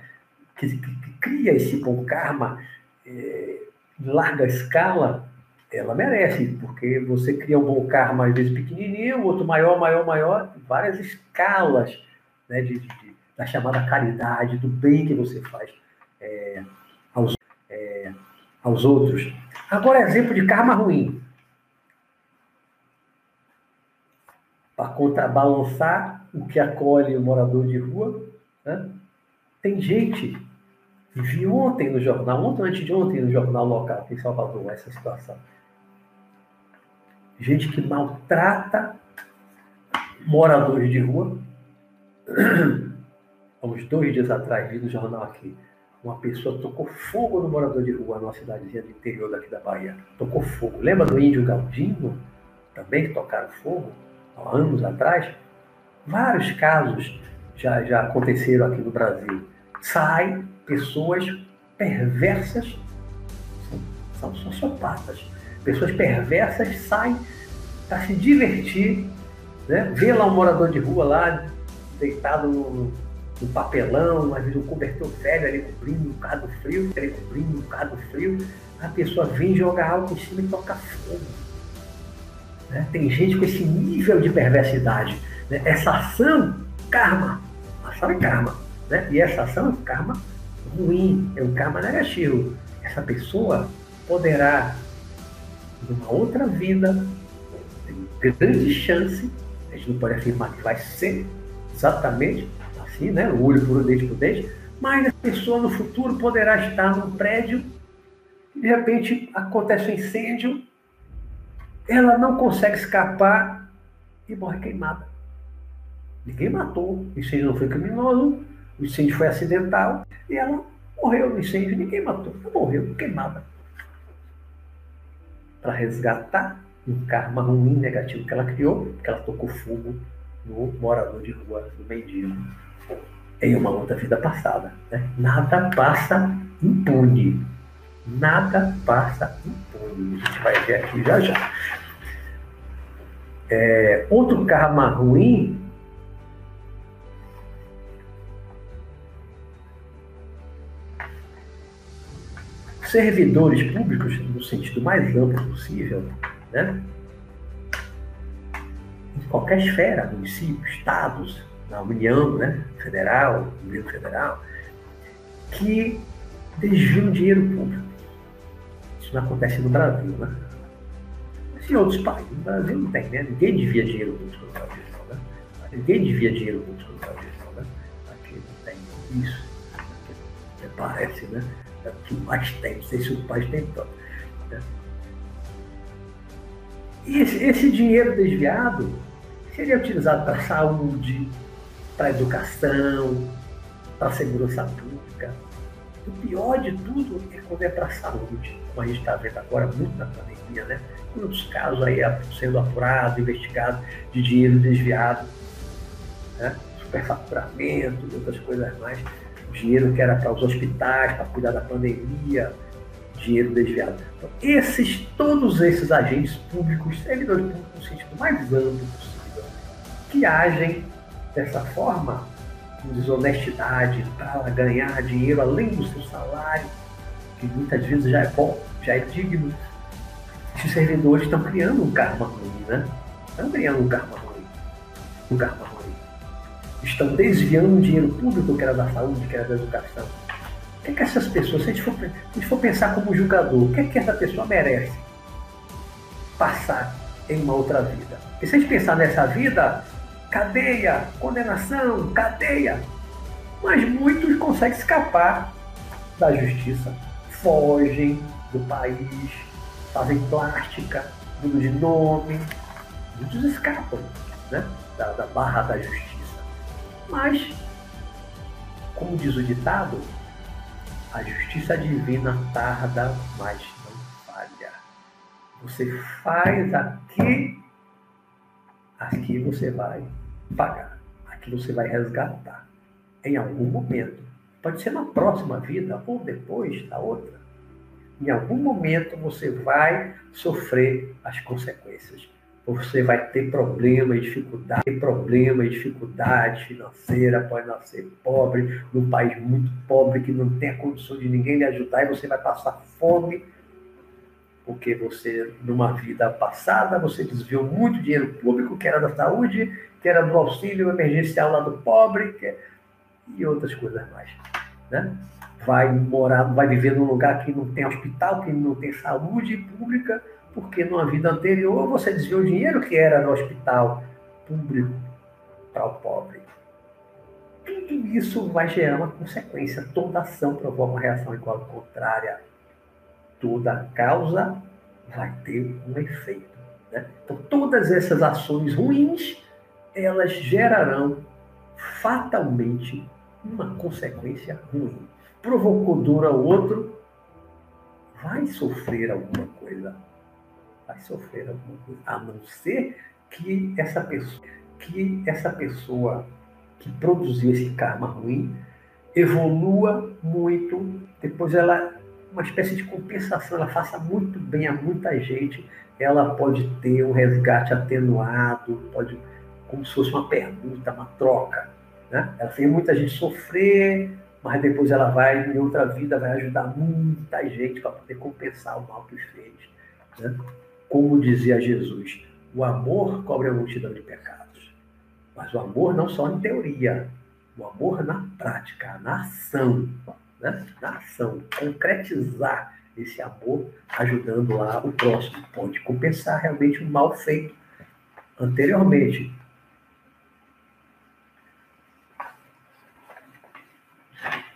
que, que, que cria esse bom karma é, larga escala, ela merece, porque você cria um bom karma, às vezes pequenininho, outro maior, maior, maior, várias escalas né, de, de da chamada caridade, do bem que você faz é, aos, é, aos outros. Agora, exemplo de karma ruim. Para contrabalançar o que acolhe o morador de rua, né? tem gente Vi ontem no jornal, ontem antes de ontem no jornal local aqui em Salvador, essa situação. Gente que maltrata moradores de rua. (clears throat) Há uns dois dias atrás, vi no jornal aqui, uma pessoa tocou fogo no morador de rua numa cidadezinha do interior daqui da Bahia. Tocou fogo. Lembra do índio Galdino? Também que tocaram fogo há anos atrás? Vários casos já, já aconteceram aqui no Brasil. Sai pessoas perversas, são, sociopatas. Pessoas perversas saem para se divertir, né? vê lá um morador de rua lá, deitado no, no papelão, às vezes um cobertor velho ali cobrindo um bocado frio, cobrindo um bocado frio, a pessoa vem jogar álcool em cima e toca fogo. Né? Tem gente com esse nível de perversidade. Né? Essa ação, karma. Ação é karma. Né? E essa ação é karma ruim, é um karma negativo. Essa pessoa poderá, numa outra vida, ter grande chance, a gente não pode afirmar que vai ser exatamente assim, né? O olho por o dente por dente, mas a pessoa no futuro poderá estar num prédio e de repente acontece um incêndio, ela não consegue escapar e morre queimada. Ninguém matou, o incêndio não foi criminoso, o incêndio foi acidental e ela morreu no incêndio, ninguém matou, ela morreu queimada. Para resgatar um karma ruim, negativo que ela criou, que ela tocou fogo no morador de rua, no mendigo, em uma outra vida passada. Né? Nada passa impune. Nada passa impune. A gente vai ver aqui já já. É, outro karma ruim servidores públicos, no sentido mais amplo possível, né? em qualquer esfera, municípios, estados, na União né, Federal, União Federal, que desviam dinheiro público. Isso não acontece no Brasil, né? Mas em outros países, no Brasil não tem, né? Ninguém devia dinheiro público no Brasil, né? Ninguém devia dinheiro público no Brasil, né? Aqui não tem isso. Aqui, parece, né? É o que mais tem, não sei se o país tem tanto. Né? E esse, esse dinheiro desviado seria utilizado para saúde, para educação, para segurança pública. O pior de tudo é quando é para saúde, como a gente está vendo agora muito na pandemia, né? Muitos casos aí sendo apurados, investigados de dinheiro desviado, né? superfaturamento outras coisas mais. Dinheiro que era para os hospitais, para cuidar da pandemia, dinheiro desviado. Então, esses, todos esses agentes públicos, servidores públicos no sentido mais amplo possível, que agem dessa forma, com desonestidade, para ganhar dinheiro além do seu salário, que muitas vezes já é bom, já é digno. Esses servidores estão criando um karma ruim, né? Estão criando um karma ruim. Um karma ruim. Estão desviando dinheiro público que era da saúde, que era da educação. O que, é que essas pessoas, se a, gente for, a gente for pensar como julgador, o que é que essa pessoa merece passar em uma outra vida? E se a gente pensar nessa vida, cadeia, condenação, cadeia. Mas muitos conseguem escapar da justiça, fogem do país, fazem plástica, mudam de nome, muitos escapam né, da, da barra da justiça. Mas, como diz o ditado, a justiça divina tarda, mas não falha. Você faz aqui aqui você vai pagar, aqui você vai resgatar em algum momento. Pode ser na próxima vida ou depois da outra. Em algum momento você vai sofrer as consequências. Você vai ter problema e dificuldade, problema e dificuldade financeira, pode nascer pobre, num país muito pobre que não tem a condição de ninguém lhe ajudar e você vai passar fome porque você, numa vida passada, você desviou muito dinheiro público, que era da saúde, que era do auxílio emergencial lá do pobre, que... e outras coisas mais. Né? Vai morar, vai viver num lugar que não tem hospital, que não tem saúde pública, porque numa vida anterior você desviou dinheiro que era no hospital público para o pobre. Tudo isso vai gerar uma consequência. Toda ação provoca uma reação igual contrária toda causa vai ter um efeito. Né? Então, todas essas ações ruins, elas gerarão fatalmente uma consequência ruim. Provocou dor ao outro, vai sofrer alguma coisa. Vai sofrer alguma coisa. A não ser que essa pessoa, que essa pessoa que produziu esse karma ruim evolua muito, depois ela uma espécie de compensação, ela faça muito bem a muita gente, ela pode ter um resgate atenuado, pode, como se fosse uma pergunta, uma troca. Né? Ela fez muita gente sofrer, mas depois ela vai, em outra vida, vai ajudar muita gente para poder compensar o mal que fez. Né? Como dizia Jesus, o amor cobre a multidão de pecados. Mas o amor não só em teoria, o amor na prática, na ação né, na ação, concretizar esse amor, ajudando lá o próximo. Pode compensar realmente o mal feito anteriormente.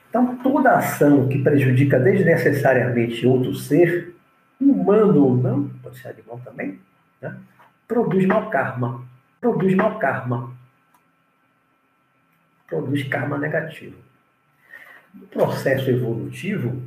Então, toda ação que prejudica desnecessariamente outro ser, humano ou não, pode ser animal também, né, produz mau karma. Produz mau karma. Produz karma negativo. No processo evolutivo,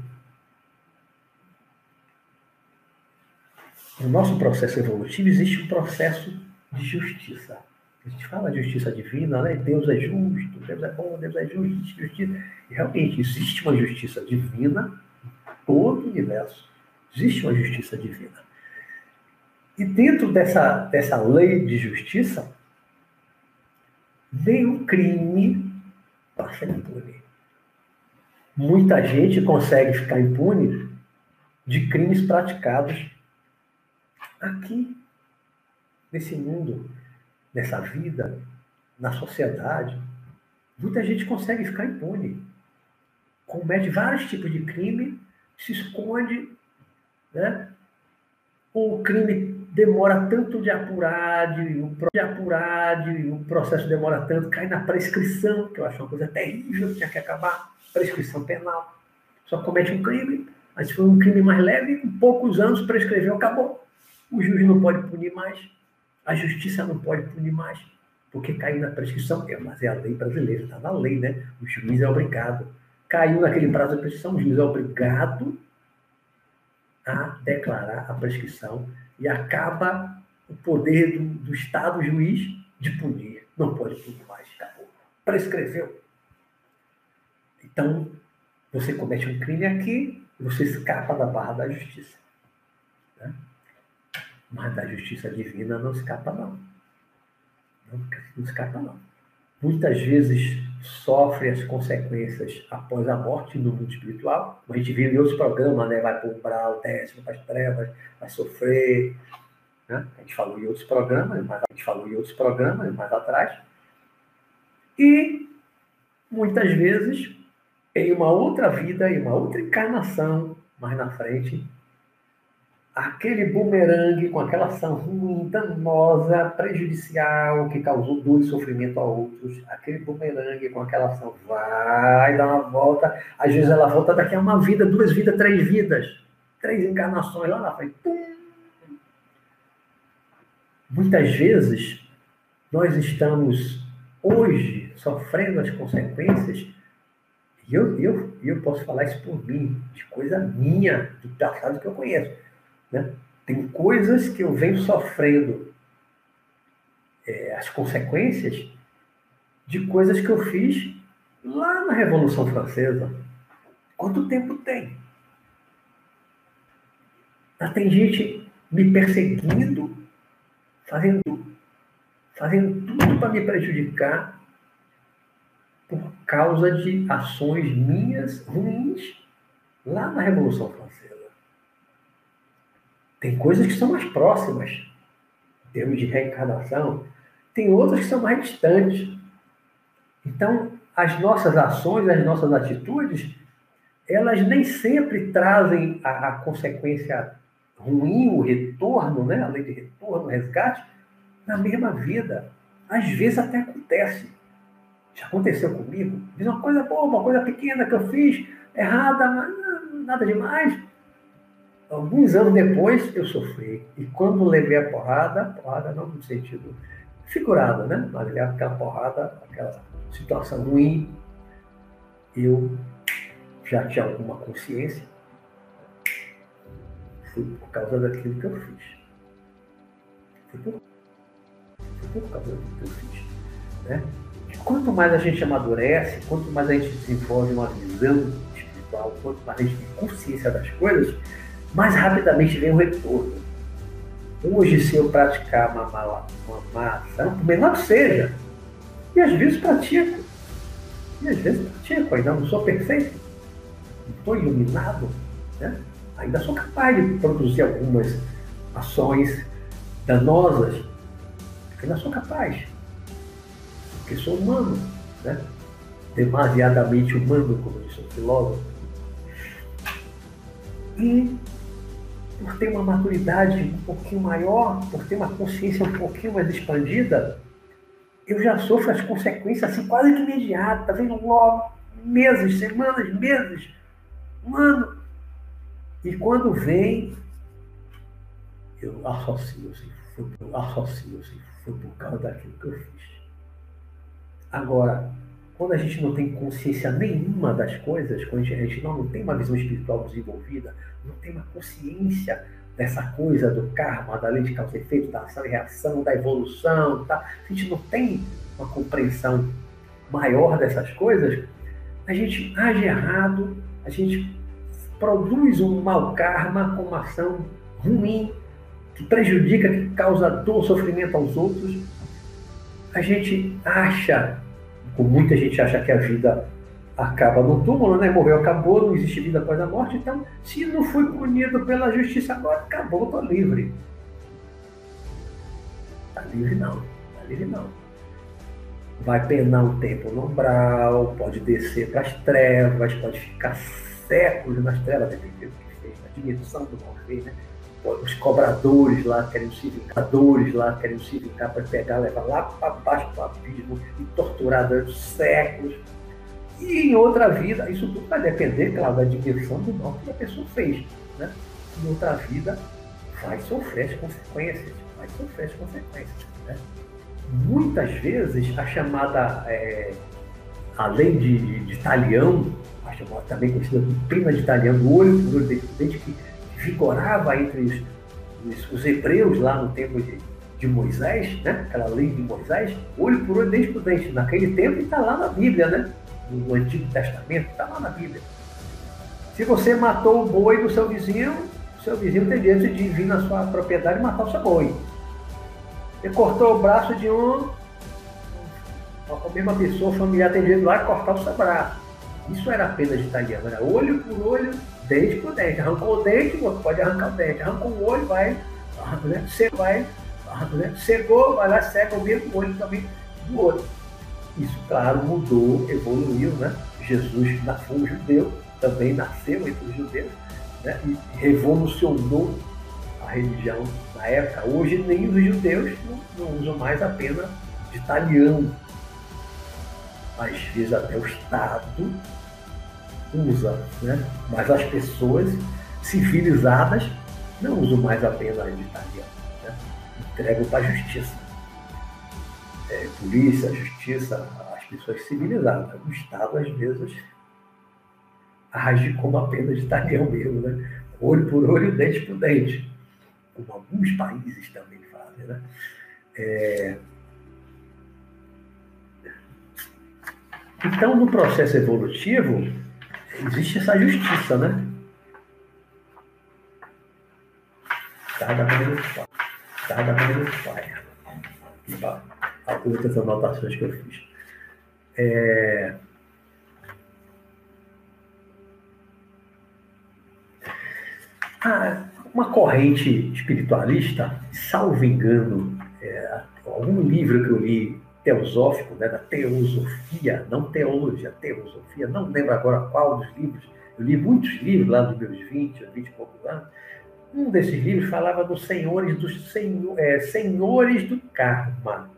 no nosso processo evolutivo existe um processo de justiça. A gente fala de justiça divina, né? Deus é justo, Deus é bom, Deus é justo, justiça. E realmente existe uma justiça divina em todo o universo. Existe uma justiça divina. E dentro dessa, dessa lei de justiça, nenhum crime passa impune muita gente consegue ficar impune de crimes praticados aqui, nesse mundo, nessa vida, na sociedade. muita gente consegue ficar impune. Comete vários tipos de crime, se esconde, né? O crime demora tanto de apurar, de, de apurar, de, o processo demora tanto, cai na prescrição, que eu acho uma coisa terrível, tinha que acabar, prescrição penal. Só comete um crime, mas for um crime mais leve, com poucos anos prescreveu, acabou. O juiz não pode punir mais, a justiça não pode punir mais, porque caiu na prescrição. É, mas é a lei brasileira, está na lei, né? O juiz é obrigado. Caiu naquele prazo de prescrição, o juiz é obrigado a declarar a prescrição e acaba o poder do, do Estado juiz de punir. Não pode punir mais, acabou. Prescreveu. Então, você comete um crime aqui, você escapa da barra da justiça. Né? Mas da justiça divina não escapa, não. Não, não escapa, não. Muitas vezes sofre as consequências após a morte no mundo espiritual. A gente viu em outros programas, né? vai para o umbral, desce para as trevas, vai sofrer. Né? A gente falou em outros programas, mas a gente falou em outros programas mais atrás. E muitas vezes, em uma outra vida, em uma outra encarnação, mais na frente, aquele bumerangue com aquela ação ruim, danosa, prejudicial, que causou dor e sofrimento a outros, aquele bumerangue com aquela ação. Vai dar uma volta, às vezes ela volta daqui a uma vida, duas vidas, três vidas, três encarnações lá na frente. Pum! Muitas vezes nós estamos hoje sofrendo as consequências. E eu, eu, eu posso falar isso por mim, de coisa minha, do passado que eu conheço né? Tem coisas que eu venho sofrendo é, as consequências de coisas que eu fiz lá na Revolução Francesa. Quanto tempo tem? Já tem gente me perseguindo, fazendo, fazendo tudo para me prejudicar por causa de ações minhas ruins lá na Revolução Francesa. Tem coisas que são mais próximas, em termos de reencarnação, tem outras que são mais distantes. Então, as nossas ações, as nossas atitudes, elas nem sempre trazem a, a consequência ruim, o retorno, né? a lei de retorno, resgate, na mesma vida. Às vezes até acontece. Já aconteceu comigo. Diz uma coisa boa, uma coisa pequena que eu fiz, errada, mas nada demais. Alguns anos depois eu sofri. E quando levei a porrada, porrada não no sentido figurado, né? Mas levei aquela porrada, aquela situação ruim, eu já tinha alguma consciência. Foi por causa daquilo que eu fiz. Foi por, foi por causa daquilo que eu fiz. Né? E quanto mais a gente amadurece, quanto mais a gente desenvolve uma visão espiritual, quanto mais a gente tem consciência das coisas, mais rapidamente vem o retorno. Hoje, se eu praticar uma má, uma má ação, por menor que seja, e às vezes pratico, e às vezes pratico, ainda não sou perfeito, não estou iluminado, né? ainda sou capaz de produzir algumas ações danosas, ainda sou capaz, porque sou humano, né? demasiadamente humano, como disse o filósofo. E por ter uma maturidade um pouquinho maior, por ter uma consciência um pouquinho mais expandida, eu já sofro as consequências assim quase que imediatas, vendo logo, meses, semanas, meses, um ano. E quando vem, eu associo, assim, foi, eu associo, assim, foi por causa daquilo que eu fiz. Agora, quando a gente não tem consciência nenhuma das coisas, quando a gente não, não tem uma visão espiritual desenvolvida, não tem uma consciência dessa coisa do karma, da lei de causa e efeito, da ação e reação, da evolução, tá? a gente não tem uma compreensão maior dessas coisas, a gente age errado, a gente produz um mau karma com uma ação ruim, que prejudica, que causa dor, sofrimento aos outros. A gente acha como muita gente acha que a vida acaba no túmulo, né? Morreu, acabou, não existe vida após a morte. Então, se não fui punido pela justiça agora, acabou, estou livre. Está livre não, está livre não. vai penar um tempo no umbral, pode descer para as trevas, pode ficar séculos nas trevas, dependendo do que fez, a dimensão do mal fez, né? Os cobradores lá querendo se vingadores lá querendo se vingar para pegar, levar lá para baixo do abismo e torturar durante séculos. E em outra vida, isso tudo vai depender, claro, da dimensão do mal que a pessoa fez. Né? Em outra vida, vai sofrer as consequências, vai sofrer as consequências. Né? Muitas vezes, a chamada, é, a lei de, de, de Talião, também conhecida como prima de Talião, do olho por olho, dente que vigorava entre os, os, os, hebreus lá no tempo de, de Moisés, né? aquela lei de Moisés, olho por olho, dente por dente. Naquele tempo está lá na Bíblia, né? no Antigo Testamento, está lá na Bíblia. Se você matou o boi do seu vizinho, o seu vizinho tem direito de vir na sua propriedade e matar o seu boi. Você cortou o braço de um, a mesma pessoa, familiar tem direito lá e cortar o seu braço. Isso era a pena de italiano, era olho por olho, dente por dente. Arrancou o dente, você pode arrancar o dente. Arrancou o olho, vai, né? Você vai, né? Cegou, vai lá, cega o mesmo olho também do outro. Isso, claro, mudou, evoluiu, né? Jesus foi um judeu, também nasceu entre os judeus, né? E revolucionou a religião na época. Hoje nem os judeus não, não usam mais a pena de italiano. Às vezes até o Estado usa, né? Mas as pessoas civilizadas não usam mais a pena de italiano. Né? Entregam para a justiça. É, polícia, justiça, as pessoas civilizadas. O Estado, às vezes, age como a pena mesmo, né? Olho por olho, dente por dente. Como alguns países também fazem, né? É... Então, no processo evolutivo, existe essa justiça, né? Cada vez Cada vez pai. Outras anotações que eu fiz. É... Ah, uma corrente espiritualista, salvo engano, é, algum livro que eu li teosófico, né, da teosofia, não teologia, teosofia, não lembro agora qual dos livros, eu li muitos livros lá dos meus 20, 20 e poucos anos, um desses livros falava dos senhores dos senhor, é, senhores do karma.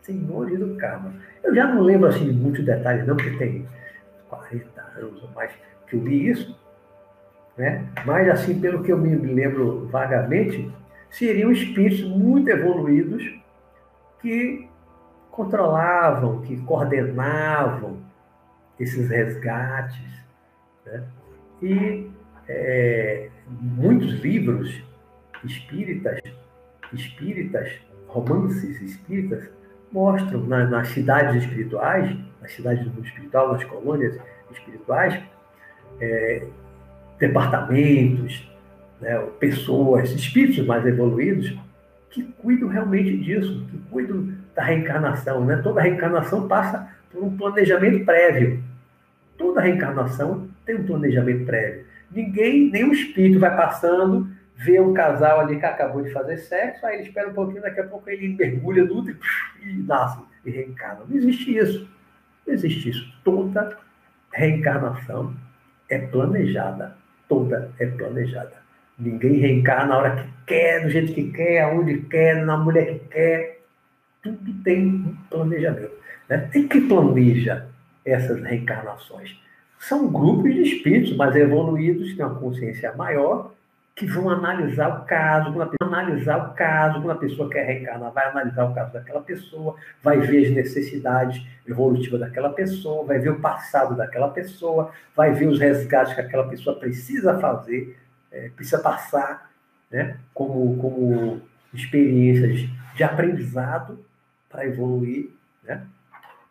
Senhores do karma. Eu já não lembro assim muitos detalhes, não, porque tem 40 anos ou mais que eu li isso, né? Mas assim, pelo que eu me lembro vagamente, seriam espíritos muito evoluídos que controlavam, que coordenavam esses resgates. Né? E é, muitos livros espíritas, espíritas, romances espíritas, mostram na, nas cidades espirituais, nas cidades do mundo espiritual, nas colônias espirituais, é, departamentos, né, pessoas, espíritos mais evoluídos, que cuidam realmente disso, que cuidam da reencarnação. Né? Toda reencarnação passa por um planejamento prévio. Toda reencarnação tem um planejamento prévio. Ninguém, nenhum espírito vai passando, vê um casal ali que acabou de fazer sexo, aí ele espera um pouquinho, daqui a pouco ele mergulha no útero e nasce e reencarna. Não existe isso. Não existe isso. Toda reencarnação é planejada. Toda é planejada. Ninguém reencarna na hora que quer, do jeito que quer, aonde quer, na mulher que quer tudo tem um planejamento. Né? Que planeja essas reencarnações? São grupos de espíritos mais evoluídos, que têm uma consciência maior, que vão analisar o caso, analisar o caso, quando a pessoa quer reencarnar, vai analisar o caso daquela pessoa, vai ver as necessidades evolutivas daquela pessoa, vai ver o passado daquela pessoa, vai ver os resgates que aquela pessoa precisa fazer, é, precisa passar, né, como, como experiências de aprendizado para evoluir, né?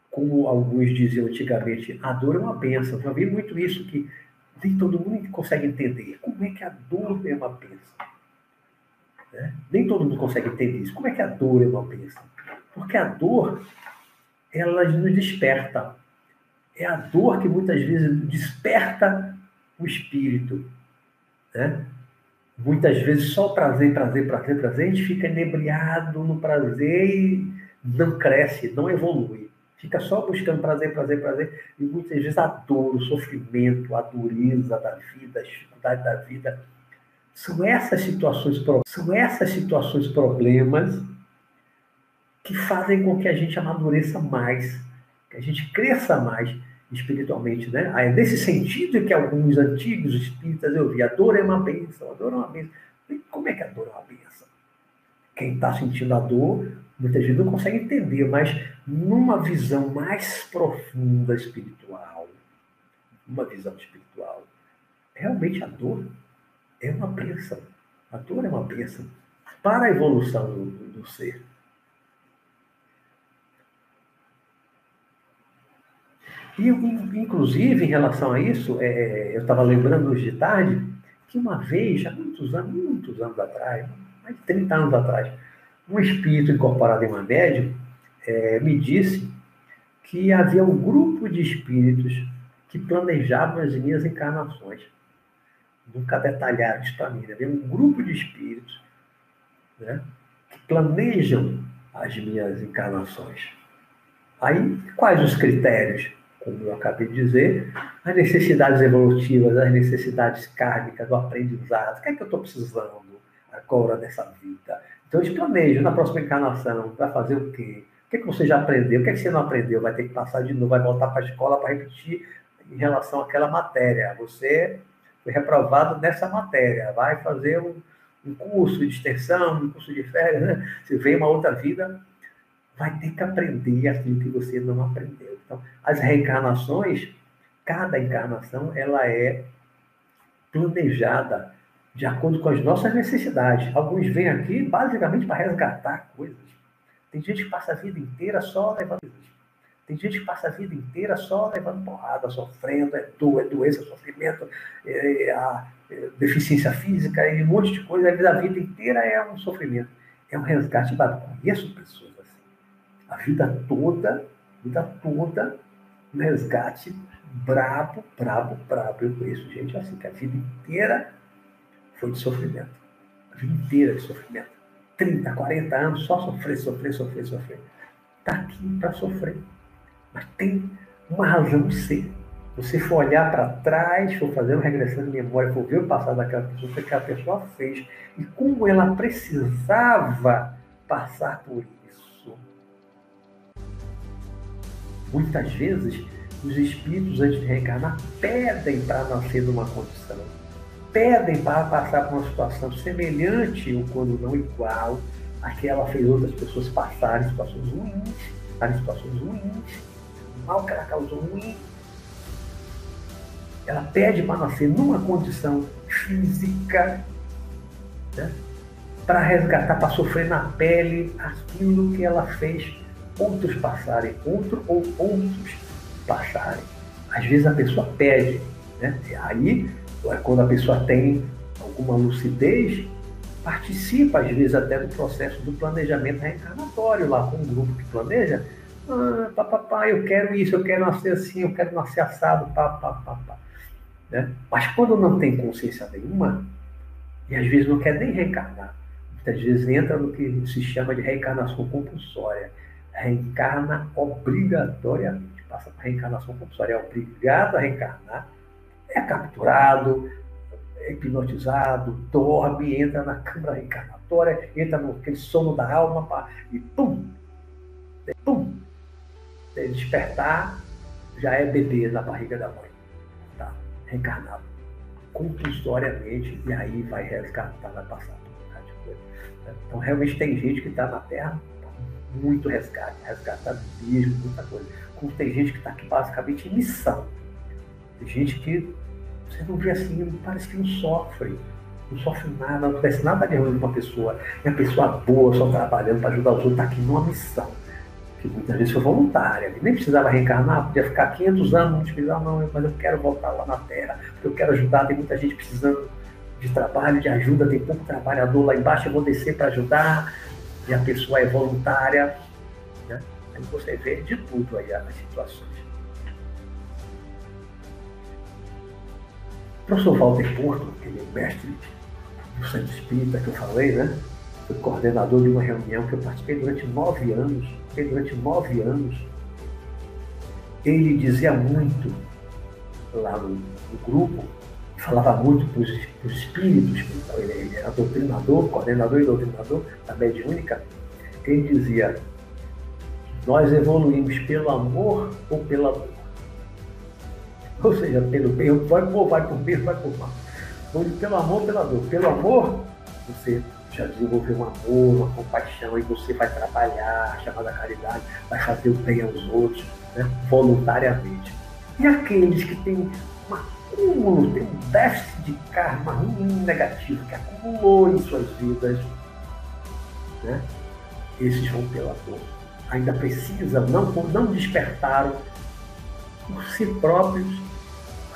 Como alguns diziam antigamente, a dor é uma benção. Já vi muito isso que nem todo mundo consegue entender. Como é que a dor é uma benção? Né? Nem todo mundo consegue entender isso. Como é que a dor é uma benção? Porque a dor, ela nos desperta. É a dor que muitas vezes desperta o espírito. Né? Muitas vezes só prazer, prazer, prazer, prazer, a gente fica inebriado no prazer e não cresce, não evolui. Fica só buscando prazer, prazer, prazer, e muitas vezes a dor, o sofrimento, a dureza da vida, as dificuldades da vida. São essas situações, são essas situações problemas que fazem com que a gente amadureça mais, que a gente cresça mais espiritualmente, né? Aí, nesse sentido que alguns antigos espíritas eu vi, a dor é uma bênção, a dor é uma bênção. Como é que a dor é uma bênção? Quem está sentindo a dor, muitas vezes não consegue entender, mas numa visão mais profunda espiritual, uma visão espiritual, realmente a dor é uma bênção. A dor é uma bênção para a evolução do, do ser. E, inclusive, em relação a isso, é, é eu estava lembrando hoje de tarde que uma vez, há muitos anos, muitos anos atrás, mais de 30 anos atrás, um espírito incorporado em uma médium é, me disse que havia um grupo de espíritos que planejavam as minhas encarnações. Nunca detalharam isso para mim. Né? Havia um grupo de espíritos né, que planejam as minhas encarnações. Aí, quais os critérios? como eu acabei de dizer, as necessidades evolutivas, as necessidades kármicas do aprendizado. O que é que eu estou precisando agora nessa vida? Então, eles planejam na próxima encarnação para fazer o quê? O que, é que você já aprendeu? O que, é que você não aprendeu? Vai ter que passar de novo, vai voltar para a escola para repetir em relação àquela matéria. Você foi reprovado nessa matéria, vai fazer um, um curso de extensão, um curso de férias, né? Você vem uma outra vida, vai ter que aprender aquilo que você não aprendeu. Então, as reencarnações, cada encarnação, ela é planejada de acordo com as nossas necessidades. Alguns vêm aqui basicamente para resgatar coisas. Tem gente que passa a vida inteira só levando. Tem gente que passa a vida inteira só levando porrada, sofrendo, é, do, é doença, sofrimento, é, é, a, é, deficiência física e um monte de coisa. A vida inteira é um sofrimento. É um resgate. Eu conheço pessoas assim. A vida toda vida toda um resgate brabo, brabo, brabo. Eu conheço gente assim, que a vida inteira foi de sofrimento. A vida inteira de sofrimento. 30, 40 anos, só sofrer, sofrer, sofrer, sofrer. Está aqui para sofrer. Mas tem uma razão de ser. Você for olhar para trás, for fazer uma regressão de memória, for ver o passado daquela pessoa, o que aquela pessoa fez e como ela precisava passar por isso Muitas vezes, os espíritos, antes de reencarnar, pedem para nascer numa condição, pedem para passar por uma situação semelhante ou quando não igual àquela fez outras pessoas passarem situações ruins, passarem situações ruins, o mal que ela causou ruim. Ela pede para nascer numa condição física, né? para resgatar, para sofrer na pele aquilo que ela fez outros passarem, outro ou outros passarem. Às vezes a pessoa pede, né? Aí, é quando a pessoa tem alguma lucidez, participa às vezes até do processo do planejamento reencarnatório lá com um grupo que planeja. Ah, papapá, eu quero isso, eu quero nascer assim, eu quero nascer assado, papapá. Né? Mas quando não tem consciência nenhuma, e às vezes não quer nem reencarnar, muitas vezes entra no que se chama de reencarnação compulsória reencarna obrigatoriamente, passa para reencarnação compulsória, é obrigado a reencarnar, é capturado, é hipnotizado, dorme, entra na câmara reencarnatória, entra naquele sono da alma e pum, pum, despertar, já é bebê na barriga da mãe, tá? reencarnado compulsoriamente, e aí vai resgatar, vai passar por um de coisa. Então, realmente tem gente que está na Terra muito resgate, resgatar mesmo, muita coisa. Como tem gente que está aqui basicamente em missão. Tem gente que você não vê assim, parece que não sofre, não sofre nada, não acontece nada de ruim com uma pessoa. É uma pessoa boa, só trabalhando para ajudar os outros, está aqui numa missão. Que muitas vezes foi voluntária, nem precisava reencarnar, podia ficar 500 anos, precisava, não, mas eu quero voltar lá na Terra, porque eu quero ajudar, tem muita gente precisando de trabalho, de ajuda, tem pouco trabalhador lá embaixo, eu vou descer para ajudar, e a pessoa é voluntária. Né? Aí você vê de tudo aí as situações. Professor Walter Porto, aquele é mestre do Centro Espírita que eu falei, né? Foi coordenador de uma reunião que eu participei durante nove anos. Fiquei durante nove anos ele dizia muito lá no, no grupo, falava muito para os espíritos, ele era doutrinador, coordenador e doutrinador da mediúnica, ele dizia, nós evoluímos pelo amor ou pela? (laughs) Ou seja, pelo bem, vai por, vai por bem, vai por mal. Pelo amor pela dor? Pelo amor, você já desenvolveu um amor, uma compaixão, e você vai trabalhar, chamada caridade, vai fazer o bem aos outros, né, voluntariamente. E aqueles que têm um acúmulo, têm um déficit de karma ruim, negativo, que acumulou em suas vidas, né, esses vão pela dor. Ainda precisam, não, não despertaram por si próprios,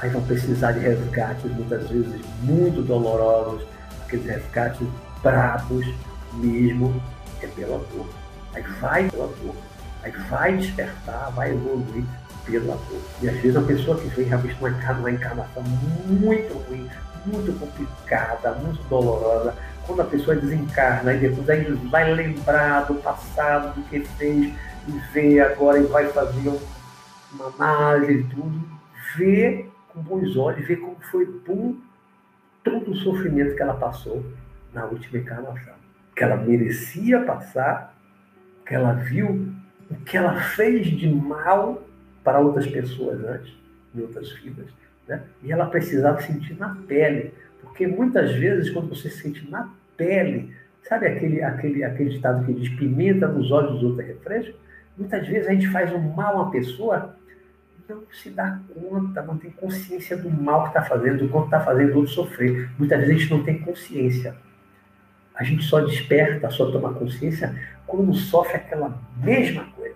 aí vão precisar de resgates, muitas vezes muito dolorosos, aqueles resgates bravos mesmo, é pela dor. Aí vai pela dor. Aí vai despertar, vai evoluir pela dor. E às vezes a pessoa que vem realmente uma encarnação muito ruim, muito complicada, muito dolorosa, quando a pessoa desencarna e depois aí vai lembrar do passado, do que fez, e vê agora e vai fazer uma análise e tudo, vê com bons olhos, vê como foi bom todo o sofrimento que ela passou na última encarnação. Que ela merecia passar, que ela viu o que ela fez de mal para outras pessoas antes, em outras vidas. Né? E ela precisava sentir na pele, porque muitas vezes, quando você sente na pele, sabe aquele, aquele, aquele que diz pimenta nos olhos dos outros é refresco? Muitas vezes a gente faz um mal a pessoa não se dá conta, não tem consciência do mal que está fazendo, do quanto está fazendo outro sofrer. Muitas vezes a gente não tem consciência. A gente só desperta, só toma consciência quando sofre aquela mesma coisa.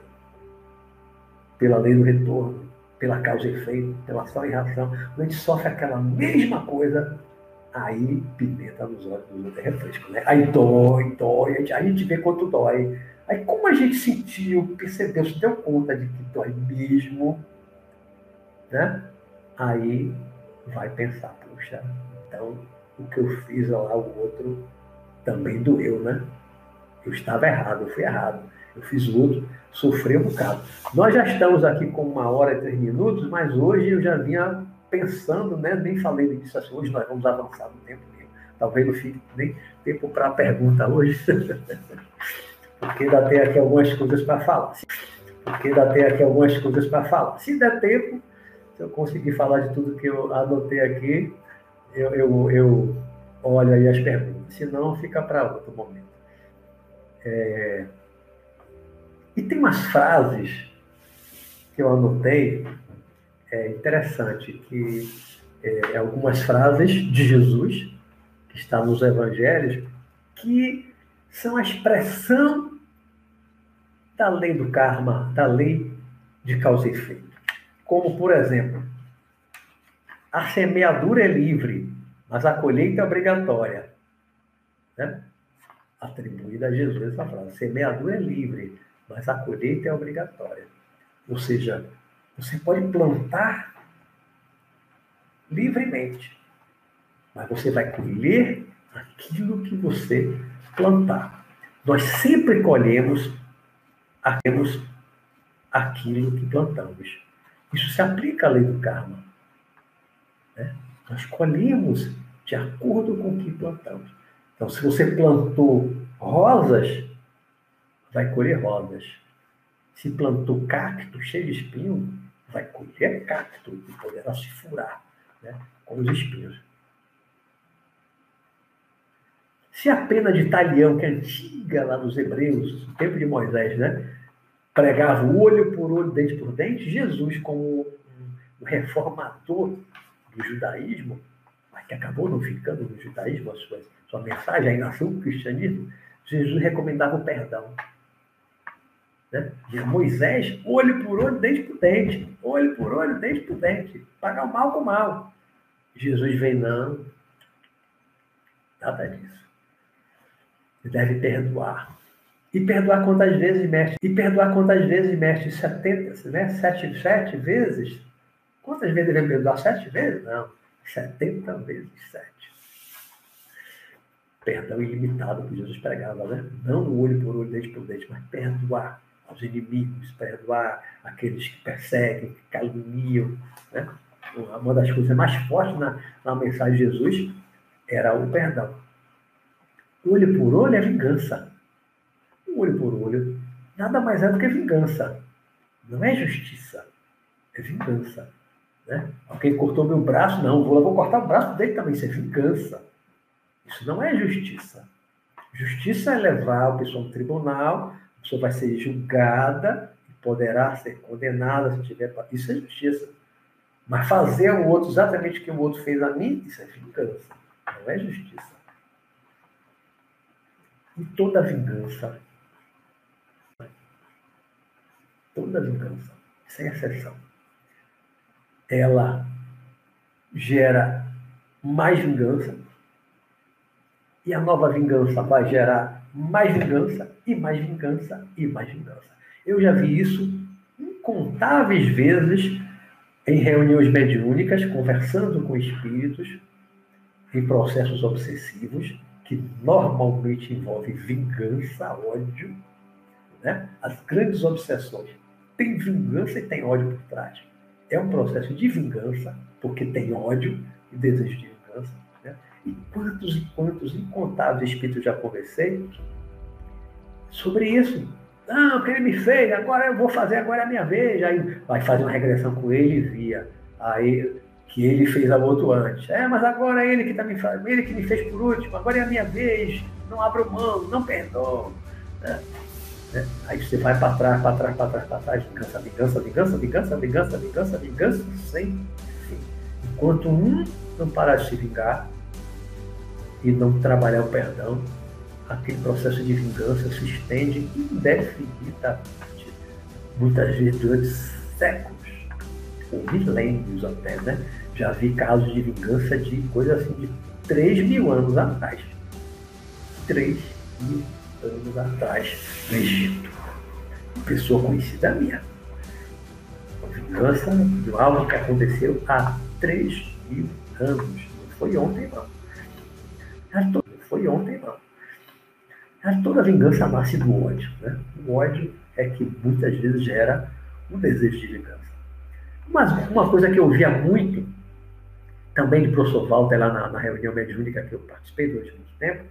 Pela lei do retorno, pela causa e efeito, pela ação e reação. Quando a gente sofre aquela mesma coisa, aí pimenta nos olhos do outro é refresco, né? Aí dói, dói, aí a gente vê quanto dói. Aí como a gente sentiu, percebeu, se deu conta de que dói mesmo, né? Aí vai pensar, puxa, então o que eu fiz lá, o outro também doeu, né? Eu estava errado, eu fui errado. Eu fiz o outro sofrer um bocado. Nós já estamos aqui com uma hora e três minutos, mas hoje eu já vinha pensando, né? Nem falei disso assim, hoje nós vamos avançar no tempo mesmo. Talvez não fique nem tempo para a pergunta hoje, (laughs) porque ainda tem aqui algumas coisas para falar. Porque ainda tem aqui algumas coisas para falar. Se der tempo, se eu conseguir falar de tudo que eu anotei aqui, eu, eu, eu olho aí as perguntas. Se não, fica para outro momento. É... E tem umas frases que eu anotei, é interessante, que é, algumas frases de Jesus, que está nos evangelhos, que são a expressão da lei do karma, da lei de causa e efeito. Como, por exemplo, a semeadura é livre, mas a colheita é obrigatória. Né? Atribuída a Jesus essa frase. Semeadura é livre, mas a colheita é obrigatória. Ou seja, você pode plantar livremente, mas você vai colher aquilo que você plantar. Nós sempre colhemos aquilo que plantamos. Isso se aplica à lei do karma. Né? Nós colhemos de acordo com o que plantamos. Então, se você plantou rosas, vai colher rosas. Se plantou cacto cheio de espinho, vai colher cacto e poderá se furar né, com os espinhos. Se a pena de talião, que é antiga lá nos Hebreus, no tempo de Moisés, né, pregava olho por olho, dente por dente, Jesus, como um reformador do judaísmo, mas que acabou não ficando no judaísmo, a sua, sua mensagem, aí nasceu o cristianismo, Jesus recomendava o perdão. Né? Moisés, olho por olho, dente por dente. Olho por olho, dente por dente. Pagar o mal com o mal. Jesus vem, não. Nada disso. Deve perdoar. E perdoar quantas vezes, mestre? E perdoar quantas vezes, mestre? 70, né? Sete, sete vezes? Quantas vezes devemos perdoar? Sete vezes? Não. 70 vezes sete. Perdão ilimitado que Jesus pregava, né? Não olho por olho, dente por dente, mas perdoar aos inimigos, perdoar aqueles que perseguem, que caluniam. Né? Uma das coisas mais fortes na, na mensagem de Jesus era o perdão. Olho por olho é vingança. Olho por olho nada mais é do que vingança. Não é justiça, é vingança. Né? Alguém cortou meu braço, não, vou, vou cortar o braço dele também, isso é vingança. Isso não é justiça. Justiça é levar a pessoa a um tribunal, a pessoa vai ser julgada poderá ser condenada se tiver. Isso é justiça. Mas fazer ao outro exatamente o que o outro fez a mim, isso é vingança. Não é justiça. E toda vingança, toda vingança, sem exceção, ela gera mais vingança, e a nova vingança vai gerar mais vingança, e mais vingança, e mais vingança. Eu já vi isso incontáveis vezes em reuniões mediúnicas, conversando com espíritos em processos obsessivos, que normalmente envolve vingança, ódio, né? As grandes obsessões têm vingança e tem ódio por trás. É um processo de vingança, porque tem ódio e desejo de vingança. Né? E quantos e quantos incontáveis espíritos já conversei sobre isso. Não, o que ele me fez, agora eu vou fazer, agora é a minha vez. Aí vai fazer uma regressão com ele e via. Aí que ele fez a outro antes. É, mas agora é ele que está me fazendo, ele que me fez por último, agora é a minha vez, não abro mão, não perdoo. Né? Né? Aí você vai para trás, para trás, para trás, para trás, vingança, vingança, vingança, vingança, vingança, vingança, vingança, sem fim. Enquanto um não parar de se vingar e não trabalhar o perdão, aquele processo de vingança se estende indefinidamente, muitas vezes durante séculos, ou milênios até, né? Já vi casos de vingança de coisa assim de 3 mil anos atrás. 3 mil anos atrás, no Egito. Uma pessoa conhecida minha. Uma vingança de algo que aconteceu há 3 mil anos. Não foi ontem, não. foi ontem, não toda vingança nasce do ódio. Né? O ódio é que muitas vezes gera um desejo de vingança. Mas uma coisa que eu via muito, também de professor Walter lá na, na reunião mediúnica que eu participei durante muito tempo,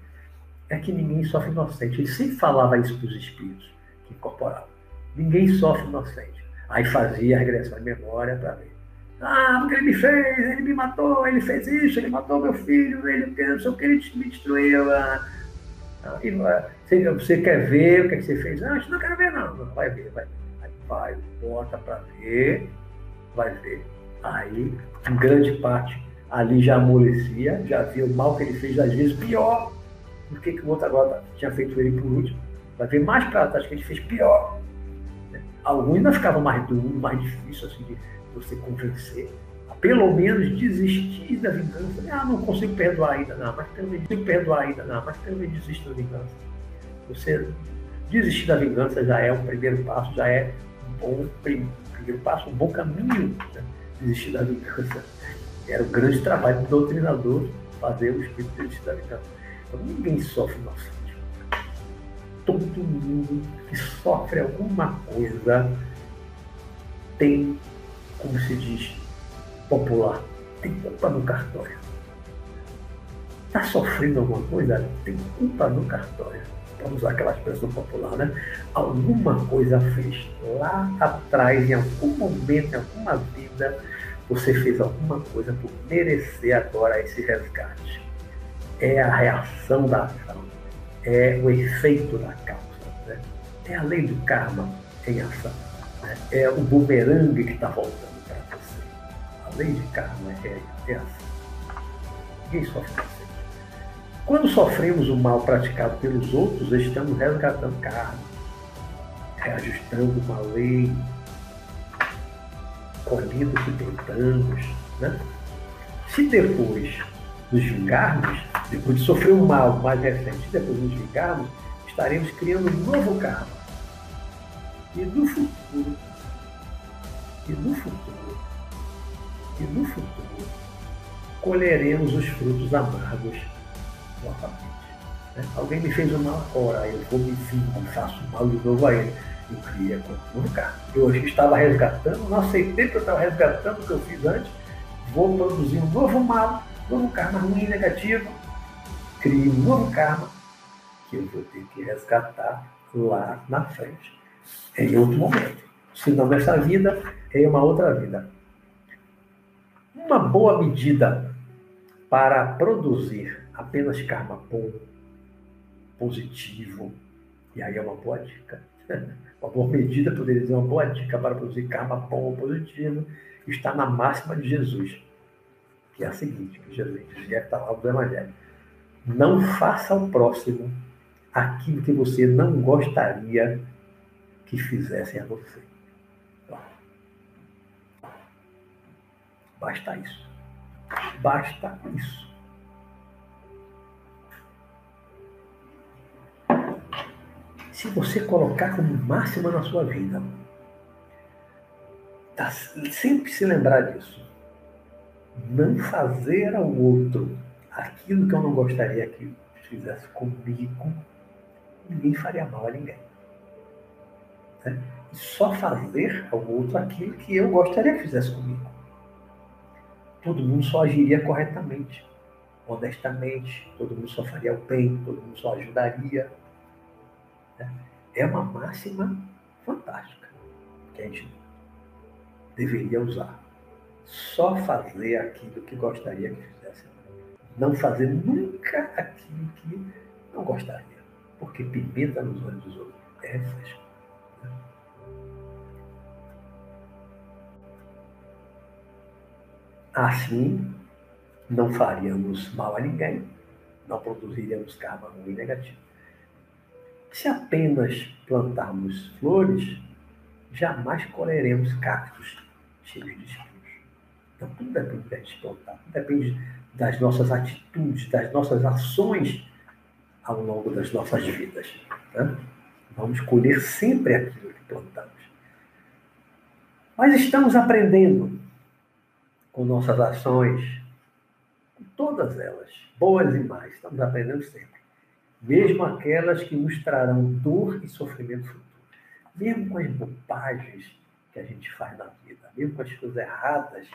é que ninguém sofre inocente. Ele sempre falava isso para os espíritos que incorporavam. Ninguém sofre inocente. Aí fazia a regressão de memória para ver. Ah, porque ele me fez, ele me matou, ele fez isso, ele matou meu filho, ele não sei o que, ele me destruiu. Ah, e você, quer ver o que, é que você fez? Não, não quero ver, não. Vai ver, vai ver. Aí vai, bota para ver, vai ver. Aí, grande parte, ali já amolecia, já via o mal que ele fez, às vezes pior do que, que o outro agora tinha feito ele por último. Vai ver mais para trás que ele fez pior. Alguns ainda ficavam mais duro, mais difícil assim, de você convencer pelo menos desistir da vingança. Ah, não consigo perdoar ainda, não, mas pelo menos consigo perdoar ainda, não, mas pelo menos desisto da vingança. Você desistir da vingança já é um primeiro passo, já é um bom primeiro passo, um bom caminho. Né? Desistir da vingança. Era o grande trabalho do doutrinador fazer o espírito desistir da vingança. Então ninguém sofre inocente. Todo mundo que sofre alguma coisa tem, como se diz, popular. Tem culpa no cartório. Está sofrendo alguma coisa? Tem culpa no cartório. Vamos usar aquela expressão popular, né? Alguma coisa fez lá atrás, em algum momento, em alguma vida, você fez alguma coisa por merecer agora esse resgate. É a reação da ação, é o efeito da causa. Né? É a lei do karma em ação. Né? É o bumerangue que está voltando lei de karma é, é assim. Ninguém sofre inocente. Quando sofremos o mal praticado pelos outros, estamos resgatando karma, reajustando uma lei, colhendo o que plantamos. Né? Se depois nos vingarmos, depois de sofrer um mal mais recente, depois nos vingarmos, estaremos criando um novo karma. E no futuro, e no futuro, e no futuro colheremos os frutos amargos novamente. Né? Alguém me fez o mal, ora, eu vou me vingar, faço mal de novo a ele. eu cria com novo karma. Eu estava resgatando, não aceitei que eu estava resgatando o que eu fiz antes, vou produzir um novo mal, novo karma ruim, negativo, crio um novo karma que eu vou ter que resgatar lá na frente, em outro momento. Se não nessa vida, em uma outra vida. Uma boa medida para produzir apenas karma bom, positivo, e aí é uma boa dica. (laughs) Uma boa medida, poderia dizer, uma boa dica para produzir karma bom positivo, está na máxima de Jesus, que é a seguinte, que Jesus que está lá no Evangelho. Não faça ao próximo aquilo que você não gostaria que fizessem a você. Basta isso. Basta isso. Se você colocar como máxima na sua vida, tá, sempre se lembrar disso. Não fazer ao outro aquilo que eu não gostaria que fizesse comigo, ninguém faria mal a ninguém. Né? Só fazer ao outro aquilo que eu gostaria que fizesse comigo todo mundo só agiria corretamente, honestamente, todo mundo só faria o bem, todo mundo só ajudaria. Né? É uma máxima fantástica que a gente deveria usar. Só fazer aquilo que gostaria que fizesse. Não fazer nunca aquilo que não gostaria. Porque pimenta nos olhos dos outros é refresco. Assim, não faríamos mal a ninguém, não produziríamos karma ruim negativo. Se apenas plantarmos flores, jamais colheremos cactos cheios de espinhos. Então, tudo depende da gente plantar, tudo depende das nossas atitudes, das nossas ações ao longo das nossas vidas. Né? Vamos colher sempre aquilo que plantamos. Mas estamos aprendendo com nossas ações, com todas elas, boas e más, estamos aprendendo sempre. Mesmo aquelas que nos trarão dor e sofrimento futuro. Mesmo com as bobagens que a gente faz na vida, mesmo com as coisas erradas,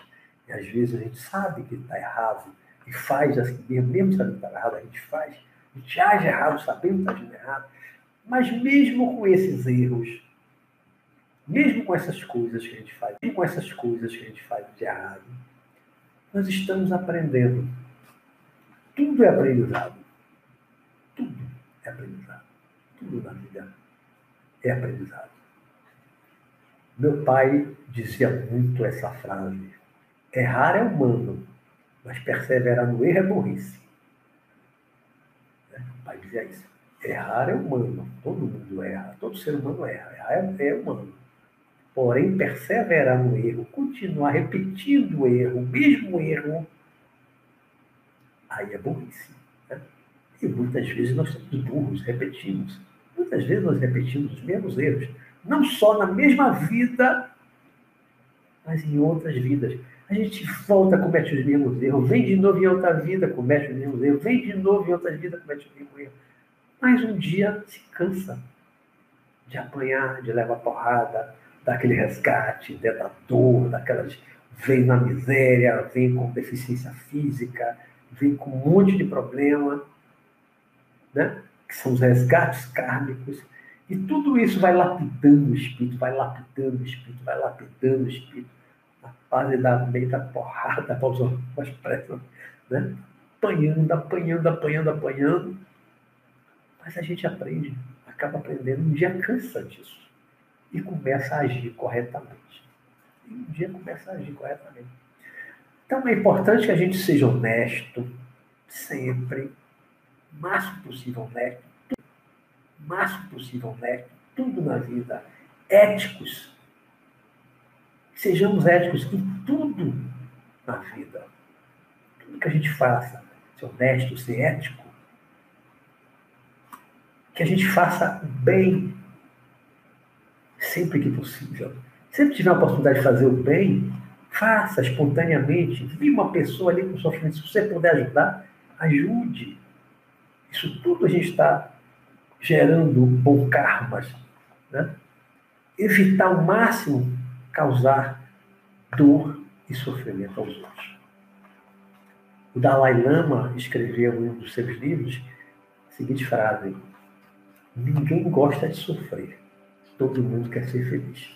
e às vezes a gente sabe que está errado e faz assim mesmo, sabendo que está errado, a gente faz, a gente age errado sabendo que está agindo errado. Mas mesmo com esses erros, mesmo com essas coisas que a gente faz, mesmo com essas coisas que a gente faz de errado, nós estamos aprendendo. Tudo é aprendizado. Tudo é aprendizado. Tudo na vida é aprendizado. Meu pai dizia muito essa frase: errar é humano, mas perseverar no erro é burrice. Né? O pai dizia isso. Errar é humano, todo mundo erra, todo ser humano erra, errar é, é humano. Porém, perseverar no erro, continuar repetindo o erro, o mesmo erro, aí é burrice. Né? E muitas vezes nós somos burros, repetimos. Muitas vezes nós repetimos os mesmos erros, não só na mesma vida, mas em outras vidas. A gente volta, comete os mesmos erros, vem de novo em outra vida, comete os mesmos erros, vem de novo em outra vida, comete o mesmo erro. Mas um dia se cansa de apanhar, de levar porrada, daquele resgate, né, da dor, daquelas. vem na miséria, vem com deficiência física, vem com um monte de problema, né? que são os resgates kármicos. E tudo isso vai lapidando o espírito, vai lapidando o espírito, vai lapidando o espírito, na fase da meio da porrada, (laughs) para usar uma expressão, né? apanhando, apanhando, apanhando, apanhando. Mas a gente aprende, acaba aprendendo, um dia cansa disso e começa a agir corretamente. E um dia começa a agir corretamente. Então é importante que a gente seja honesto, sempre, o máximo possível honesto, máximo possível honesto, tudo na vida, éticos. Sejamos éticos em tudo na vida. Tudo que a gente faça, ser honesto, ser ético. Que a gente faça o bem sempre que possível. Sempre tiver a oportunidade de fazer o bem, faça espontaneamente. Vi uma pessoa ali com sofrimento, se você puder ajudar, ajude. Isso tudo a gente está gerando bom karmas. Né? evitar ao máximo causar dor e sofrimento aos outros. O Dalai Lama escreveu em um dos seus livros a seguinte frase: Ninguém gosta de sofrer, todo mundo quer ser feliz.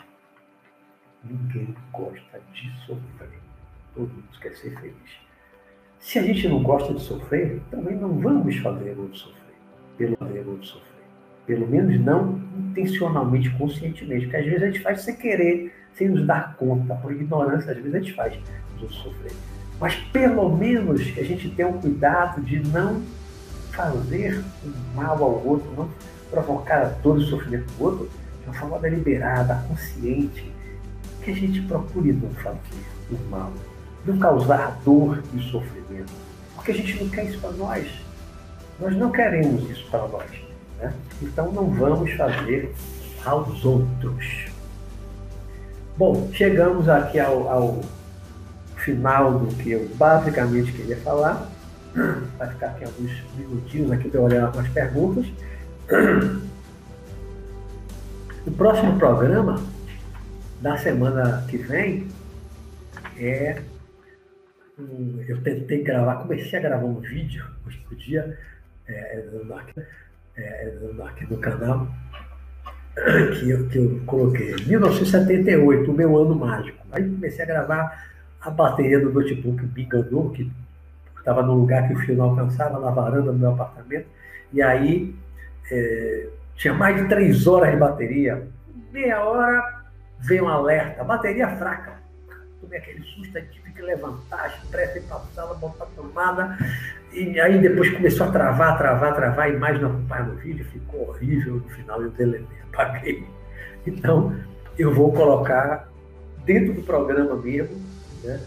Ninguém gosta de sofrer, todo mundo quer ser feliz. Se a gente não gosta de sofrer, também não vamos fazer outro sofrer, pelo fazer outro sofrer. Pelo menos não intencionalmente, conscientemente, porque às vezes a gente faz sem querer, sem nos dar conta, por ignorância, às vezes a gente faz os sofrer. Mas pelo menos que a gente tenha um cuidado de não fazer um mal ao outro, não provocar a dor e sofrimento do outro de uma forma deliberada, consciente, que a gente procure não fazer o mal, não causar dor e sofrimento, porque a gente não quer isso para nós. Nós não queremos isso para nós. Né? Então não vamos fazer aos outros. Bom, chegamos aqui ao, ao final do que eu basicamente queria falar. Vai ficar aqui alguns minutinhos aqui para olhar algumas perguntas. O próximo programa da semana que vem é. Eu tentei gravar, comecei a gravar um vídeo hoje dia, é, é, aqui no canal, que eu, que eu coloquei 1978, o meu ano mágico. Aí comecei a gravar a bateria do notebook me enganou, que estava num lugar que o fio não alcançava, na varanda do meu apartamento, e aí é, tinha mais de três horas de bateria. Meia hora veio um alerta, bateria fraca. Tomei aquele susto, tive que levantar, expressa e passava, botar a tomada. E aí depois começou a travar, travar, travar, a imagem não acompanha no vídeo, ficou horrível no final, eu deletei, apaguei. Então, eu vou colocar dentro do programa mesmo, né?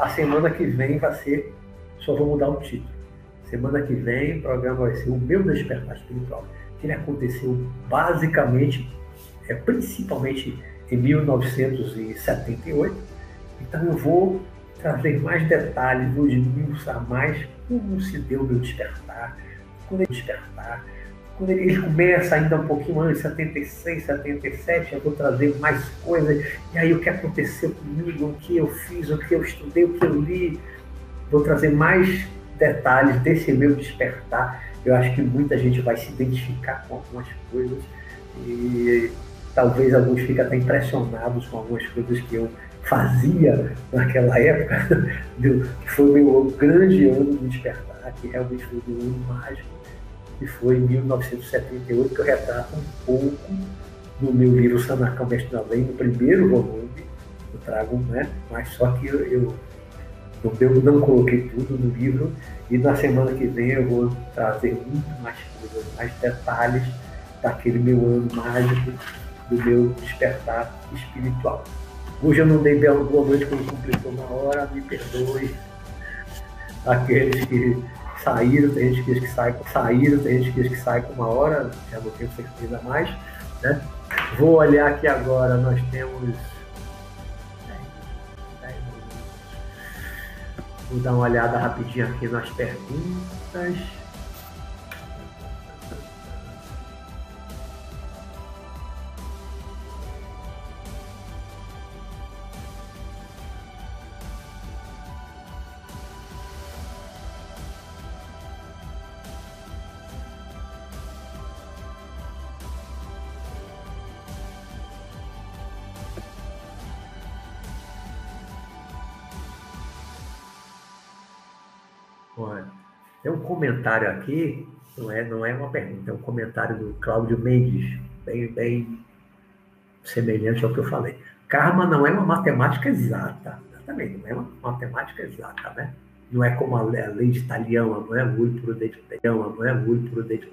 A semana que vem vai ser, só vou mudar o título Semana que vem o programa vai ser o meu despertar espiritual. Que ele aconteceu basicamente, é, principalmente em 1978. Então eu vou trazer mais detalhes, vou esmiuçar mais como se deu meu despertar, quando ele despertar, quando ele, ele, começa ainda um pouquinho antes, 76, 77, eu vou trazer mais coisas, e aí o que aconteceu comigo, o que eu fiz, o que eu estudei, o que eu li, vou trazer mais detalhes desse meu despertar. Eu acho que muita gente vai se identificar com algumas coisas e talvez alguns fiquem até impressionados com algumas coisas que eu fazia naquela época, (laughs) que foi o meu grande ano de despertar, que realmente foi um ano mágico, que foi em 1978, que eu retrato um pouco no meu livro Sanacão Mestre da Lei, no primeiro volume, eu trago, né? mas só que eu, eu eu não coloquei tudo no livro e na semana que vem eu vou trazer muito mais coisas, mais detalhes daquele meu ano mágico, do meu despertar espiritual. Hoje eu não dei bela boa noite quando completou uma hora, me perdoe. Aqueles que saíram, tem gente que sai, saíram, tem gente que sai com uma hora, já não tenho certeza mais. Né? Vou olhar aqui agora, nós temos Vou dar uma olhada rapidinho aqui nas perguntas. Comentário aqui, não é, não é uma pergunta, é um comentário do Cláudio Mendes, bem, bem semelhante ao que eu falei. Karma não é uma matemática exata, também não é uma matemática exata, né? Não é como a lei de Italiana, não é muito prudente, não é muito prudente.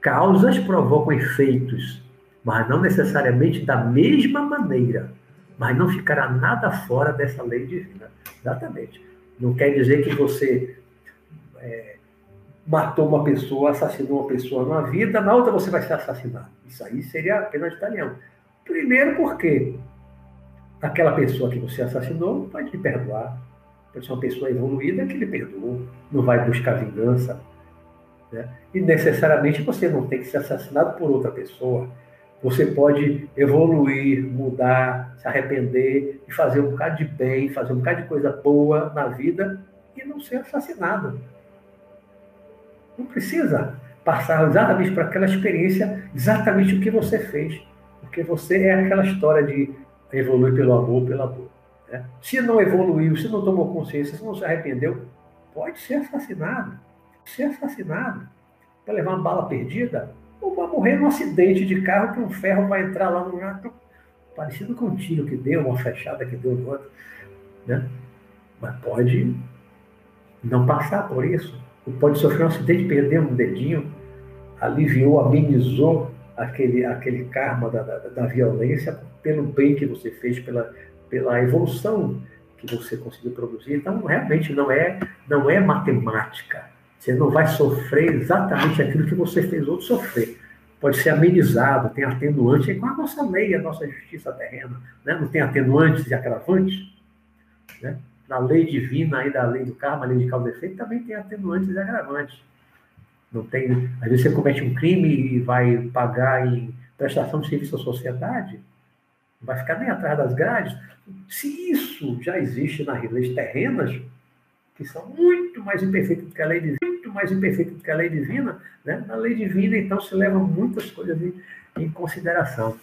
Causas provocam efeitos, mas não necessariamente da mesma maneira, mas não ficará nada fora dessa lei divina. Exatamente. Não quer dizer que você é, matou uma pessoa, assassinou uma pessoa numa vida, na outra você vai ser assassinado. Isso aí seria a pena de italiano. Primeiro porque aquela pessoa que você assassinou pode lhe perdoar. Pode ser uma pessoa evoluída que lhe perdoou, não vai buscar vingança. Né? E necessariamente você não tem que ser assassinado por outra pessoa. Você pode evoluir, mudar, se arrepender e fazer um bocado de bem, fazer um bocado de coisa boa na vida e não ser assassinado. Não precisa passar exatamente por aquela experiência, exatamente o que você fez. Porque você é aquela história de evoluir pelo amor, pela dor. Né? Se não evoluiu, se não tomou consciência, se não se arrependeu, pode ser assassinado. Ser assassinado. Vai levar uma bala perdida, ou vai morrer num acidente de carro que um ferro vai entrar lá no gato, parecido com um tiro que deu, uma fechada que deu no outro. Né? Mas pode não passar por isso. Ou pode sofrer um acidente, perder um dedinho, aliviou, amenizou aquele, aquele karma da, da, da violência pelo bem que você fez, pela, pela evolução que você conseguiu produzir. Então, realmente não é, não é matemática. Você não vai sofrer exatamente aquilo que você fez outro sofrer. Pode ser amenizado, tem atenuante, é com a nossa lei, a nossa justiça terrena. Né? Não tem atenuantes e agravantes? Né? Na lei divina, aí da lei do karma, lei de causa e efeito, também tem atenuantes e agravantes. Não tem, às vezes você comete um crime e vai pagar em prestação de serviço à sociedade, não vai ficar nem atrás das grades. Se isso já existe nas leis terrenas, que são muito mais imperfeitas do que a lei divina, muito mais imperfeitas do que a lei divina, né? na lei divina, então, se leva muitas coisas em, em consideração.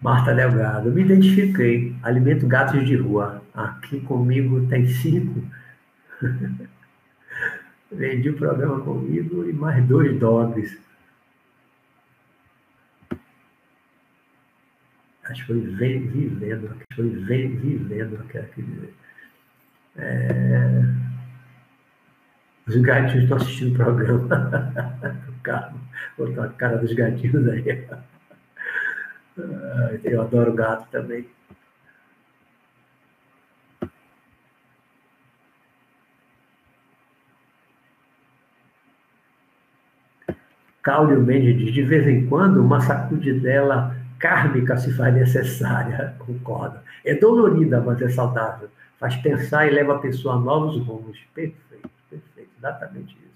Marta Delgado, me identifiquei. Alimento gatos de rua. Aqui comigo tem cinco. (laughs) Vendi o programa comigo e mais dois dogs. Acho que foi vivendo, acho que foi vivendo, quero dizer. É... Os gatinhos estão assistindo o programa. (laughs) o botou a cara dos gatinhos aí. Eu adoro gato também. Cáulio Mendes diz, de vez em quando, uma sacudidela kármica se faz necessária, (laughs) concorda. É dolorida, mas é saudável. Faz pensar e leva a pessoa a novos rumos. Perfeito, perfeito. Exatamente isso.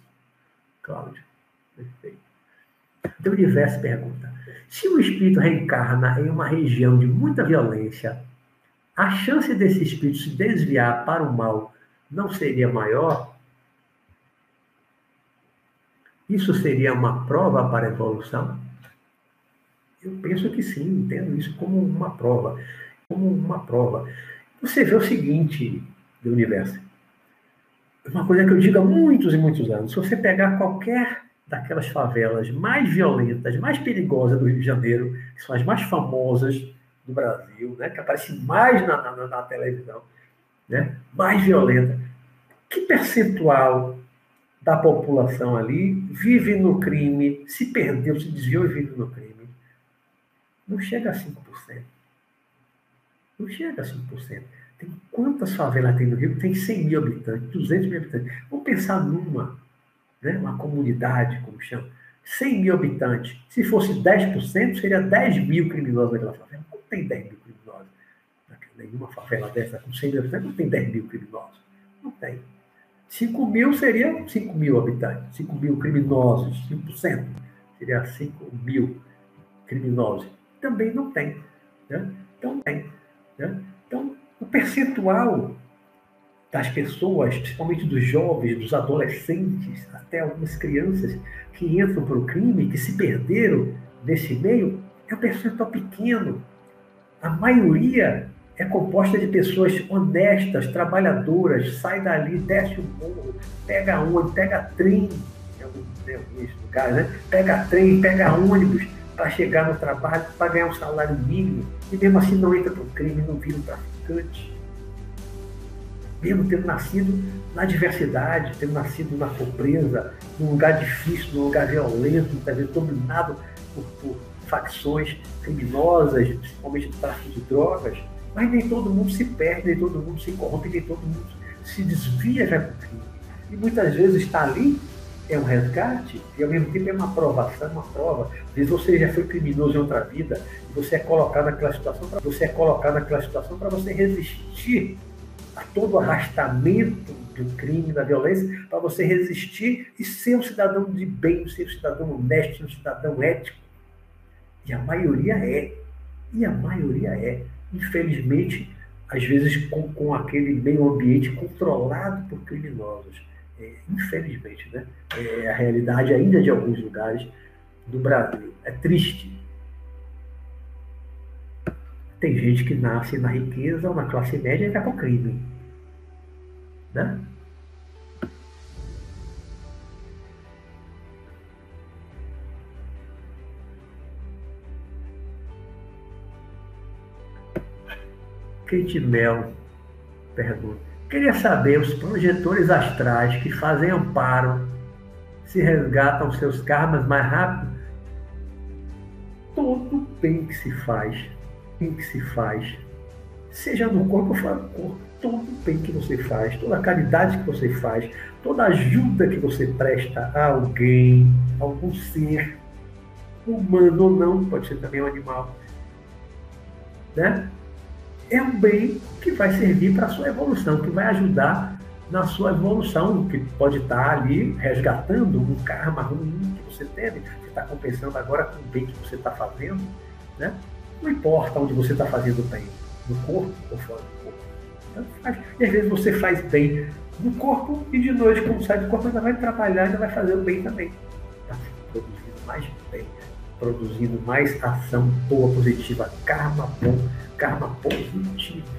Cláudio, perfeito. Então, o universo pergunta: se o espírito reencarna em uma região de muita violência, a chance desse espírito se desviar para o mal não seria maior? Isso seria uma prova para a evolução? Eu penso que sim, entendo isso como uma prova. Como uma prova. Você vê o seguinte do universo. Uma coisa que eu digo há muitos e muitos anos. Se você pegar qualquer daquelas favelas mais violentas, mais perigosas do Rio de Janeiro, que são as mais famosas do Brasil, né, que aparecem mais na, na, na televisão, né, mais violenta. Que percentual da população ali vive no crime, se perdeu, se desviou e vive no crime? Não chega a 5%. Não chega a 5%. Tem quantas favelas tem no Rio? Tem 100 mil habitantes, 200 mil habitantes. Vamos pensar numa né? uma comunidade, como chama, 100 mil habitantes. Se fosse 10%, seria 10 mil criminosos naquela favela. Não tem 10 mil criminosos. Nenhuma favela dessa com 100 mil habitantes não tem 10 mil criminosos. Não tem. 5 mil seria 5 mil habitantes. 5 mil criminosos, 5%. Seria 5 mil criminosos. Também não tem. Né? Então, tem. Né? Então, o percentual das pessoas, principalmente dos jovens, dos adolescentes, até algumas crianças que entram para o crime, que se perderam nesse meio, é um percentual pequeno. A maioria é composta de pessoas honestas, trabalhadoras, sai dali, desce o morro, pega ônibus, pega trem, em alguns lugares, né? pega trem, pega ônibus para chegar no trabalho, para ganhar um salário mínimo, e mesmo assim não entra para o crime, não vira um traficante mesmo tendo nascido na diversidade, tendo nascido na pobreza, num lugar difícil, num lugar violento, muitas vezes dominado por, por facções criminosas, principalmente do tráfico de drogas, mas nem todo mundo se perde, nem todo mundo se corrompe, nem todo mundo se desvia já do crime. E muitas vezes está ali, é um resgate, e ao mesmo tempo é uma aprovação, uma prova. Às vezes você já foi criminoso em outra vida, e você é colocado naquela situação para você é colocado naquela situação para você resistir a todo o arrastamento do crime, da violência, para você resistir e ser um cidadão de bem, ser um cidadão honesto, um cidadão ético. E a maioria é. E a maioria é. Infelizmente, às vezes com, com aquele meio ambiente controlado por criminosos. É, infelizmente, né? É a realidade ainda de alguns lugares do Brasil. É triste. Tem gente que nasce na riqueza ou na classe média e vai para o crime. Né? Kate Mel pergunta: Queria saber os projetores astrais que fazem amparo se resgatam seus karmas mais rápido? Todo bem que se faz, bem que se faz, seja no corpo fora do corpo, todo bem que você faz, toda caridade que você faz, toda ajuda que você presta a alguém, a algum ser, humano ou não, pode ser também um animal, né? é um bem que vai servir para a sua evolução, que vai ajudar na sua evolução, que pode estar ali resgatando um karma ruim que você teve, que está compensando agora com o bem que você está fazendo. Né? Não importa onde você está fazendo bem, no corpo ou fora do corpo. E às vezes você faz bem no corpo e de noite, quando sai do corpo, ainda vai trabalhar, ainda vai fazer o bem também. Está produzindo mais bem, produzindo mais ação boa, positiva, karma bom karma positivo.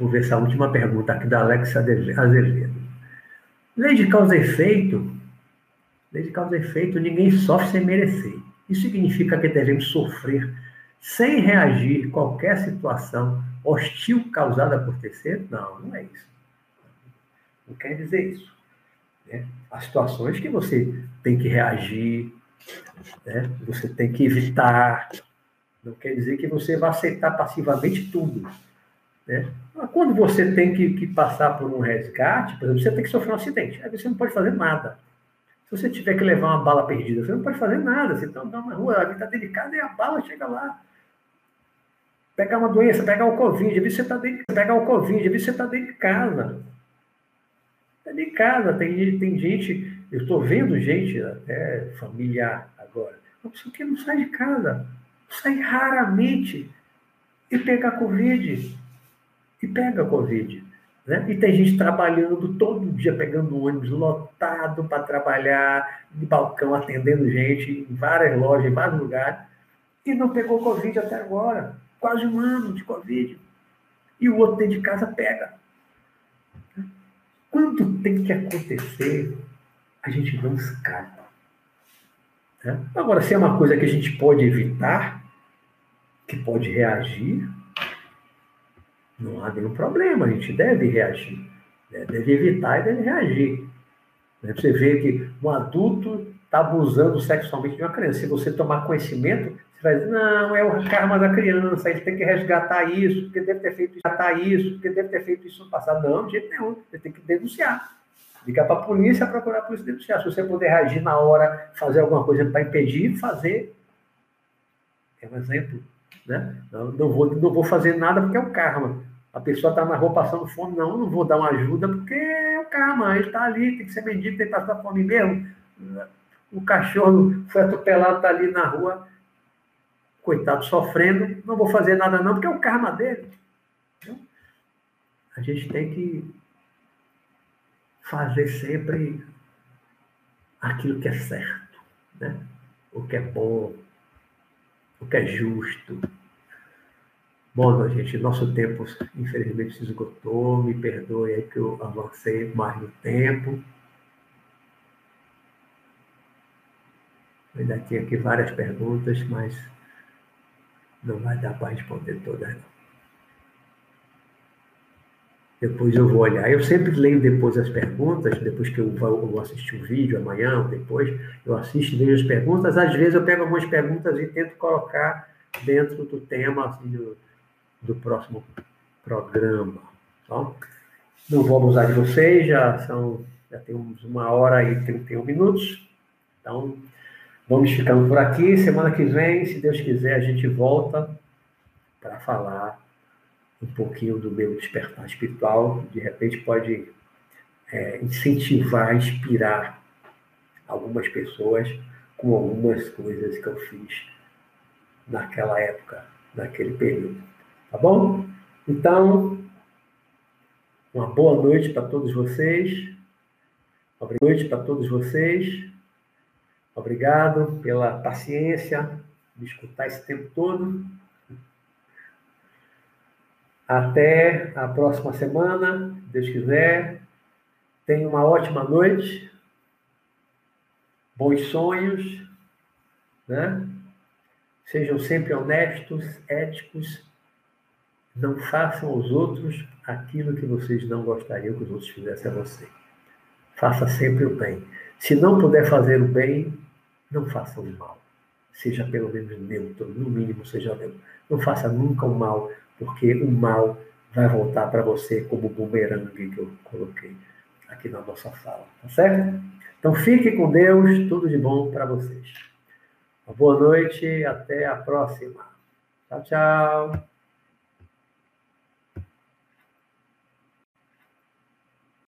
Vou ver essa última pergunta aqui da Alex Azevedo. Lei de causa e efeito. Lei de causa e efeito, ninguém sofre sem merecer. Isso significa que devemos sofrer sem reagir qualquer situação hostil causada por terceiro? Não, não é isso. Não quer dizer isso. Né? Há situações que você tem que reagir, né? você tem que evitar. Não quer dizer que você vai aceitar passivamente tudo. Né? Quando você tem que, que, passar por um resgate, por exemplo, você tem que sofrer um acidente, aí você não pode fazer nada. Se você tiver que levar uma bala perdida, você não pode fazer nada. Você está na rua, a vida está delicada e a bala chega lá. Pegar uma doença, pegar o Covid, às você está dentro, pegar o Covid, às você está dentro de casa. Está dentro de casa, tem, tem gente, eu estou vendo gente, até familiar agora, uma pessoa que não sai de casa, sai raramente e pega Covid e pega a Covid. Né? E tem gente trabalhando todo dia, pegando ônibus lotado para trabalhar, de balcão, atendendo gente em várias lojas, em vários lugares, e não pegou Covid até agora. Quase um ano de Covid. E o outro dentro de casa pega. Quando tem que acontecer, a gente não escapa. Né? Agora, se é uma coisa que a gente pode evitar, que pode reagir, não há nenhum problema, a gente deve reagir, né? deve evitar e deve reagir. Né? Você vê que um adulto está abusando sexualmente de uma criança. Se você tomar conhecimento, você vai dizer, não, é o karma da criança, ele tem que resgatar isso, porque deve ter feito isso, porque deve ter feito isso no passado. Não, de jeito nenhum, você tem que denunciar. Ligar para a polícia, procurar a polícia denunciar. Se você puder reagir na hora, fazer alguma coisa para impedir, fazer. É um exemplo. Né? Não, não, vou, não vou fazer nada porque é o karma. A pessoa está na rua passando fome, não, não vou dar uma ajuda porque é o karma, ele está ali, tem que ser mendigo, tem que passar fome mesmo. O cachorro foi atropelado, está ali na rua, coitado, sofrendo, não vou fazer nada não, porque é o karma dele. Então, a gente tem que fazer sempre aquilo que é certo, né? o que é bom, o que é justo. Bom, gente, nosso tempo infelizmente se esgotou. Me perdoe aí que eu avancei mais no tempo. Eu ainda tinha aqui várias perguntas, mas não vai dar para responder todas, não. Depois eu vou olhar. Eu sempre leio depois as perguntas, depois que eu vou assistir o vídeo, amanhã ou depois, eu assisto e vejo as perguntas. Às vezes eu pego algumas perguntas e tento colocar dentro do tema assim, do, do próximo programa. Tá? Não vou abusar de vocês, já são já temos uma hora e 31 minutos. Então, vamos ficando por aqui. Semana que vem, se Deus quiser, a gente volta para falar um pouquinho do meu despertar espiritual, de repente pode é, incentivar, inspirar algumas pessoas com algumas coisas que eu fiz naquela época, naquele período. Tá bom? Então, uma boa noite para todos vocês. Boa noite para todos vocês. Obrigado pela paciência de escutar esse tempo todo. Até a próxima semana, Deus quiser. Tenha uma ótima noite. Bons sonhos, né? Sejam sempre honestos, éticos. Não façam aos outros aquilo que vocês não gostariam que os outros fizessem a você. Faça sempre o bem. Se não puder fazer o bem, não faça o mal. Seja pelo menos neutro, no mínimo seja neutro. Não faça nunca o mal, porque o mal vai voltar para você como o bumerangue que eu coloquei aqui na nossa fala, tá certo? Então fique com Deus, tudo de bom para vocês. Uma boa noite, até a próxima. Tchau, tchau.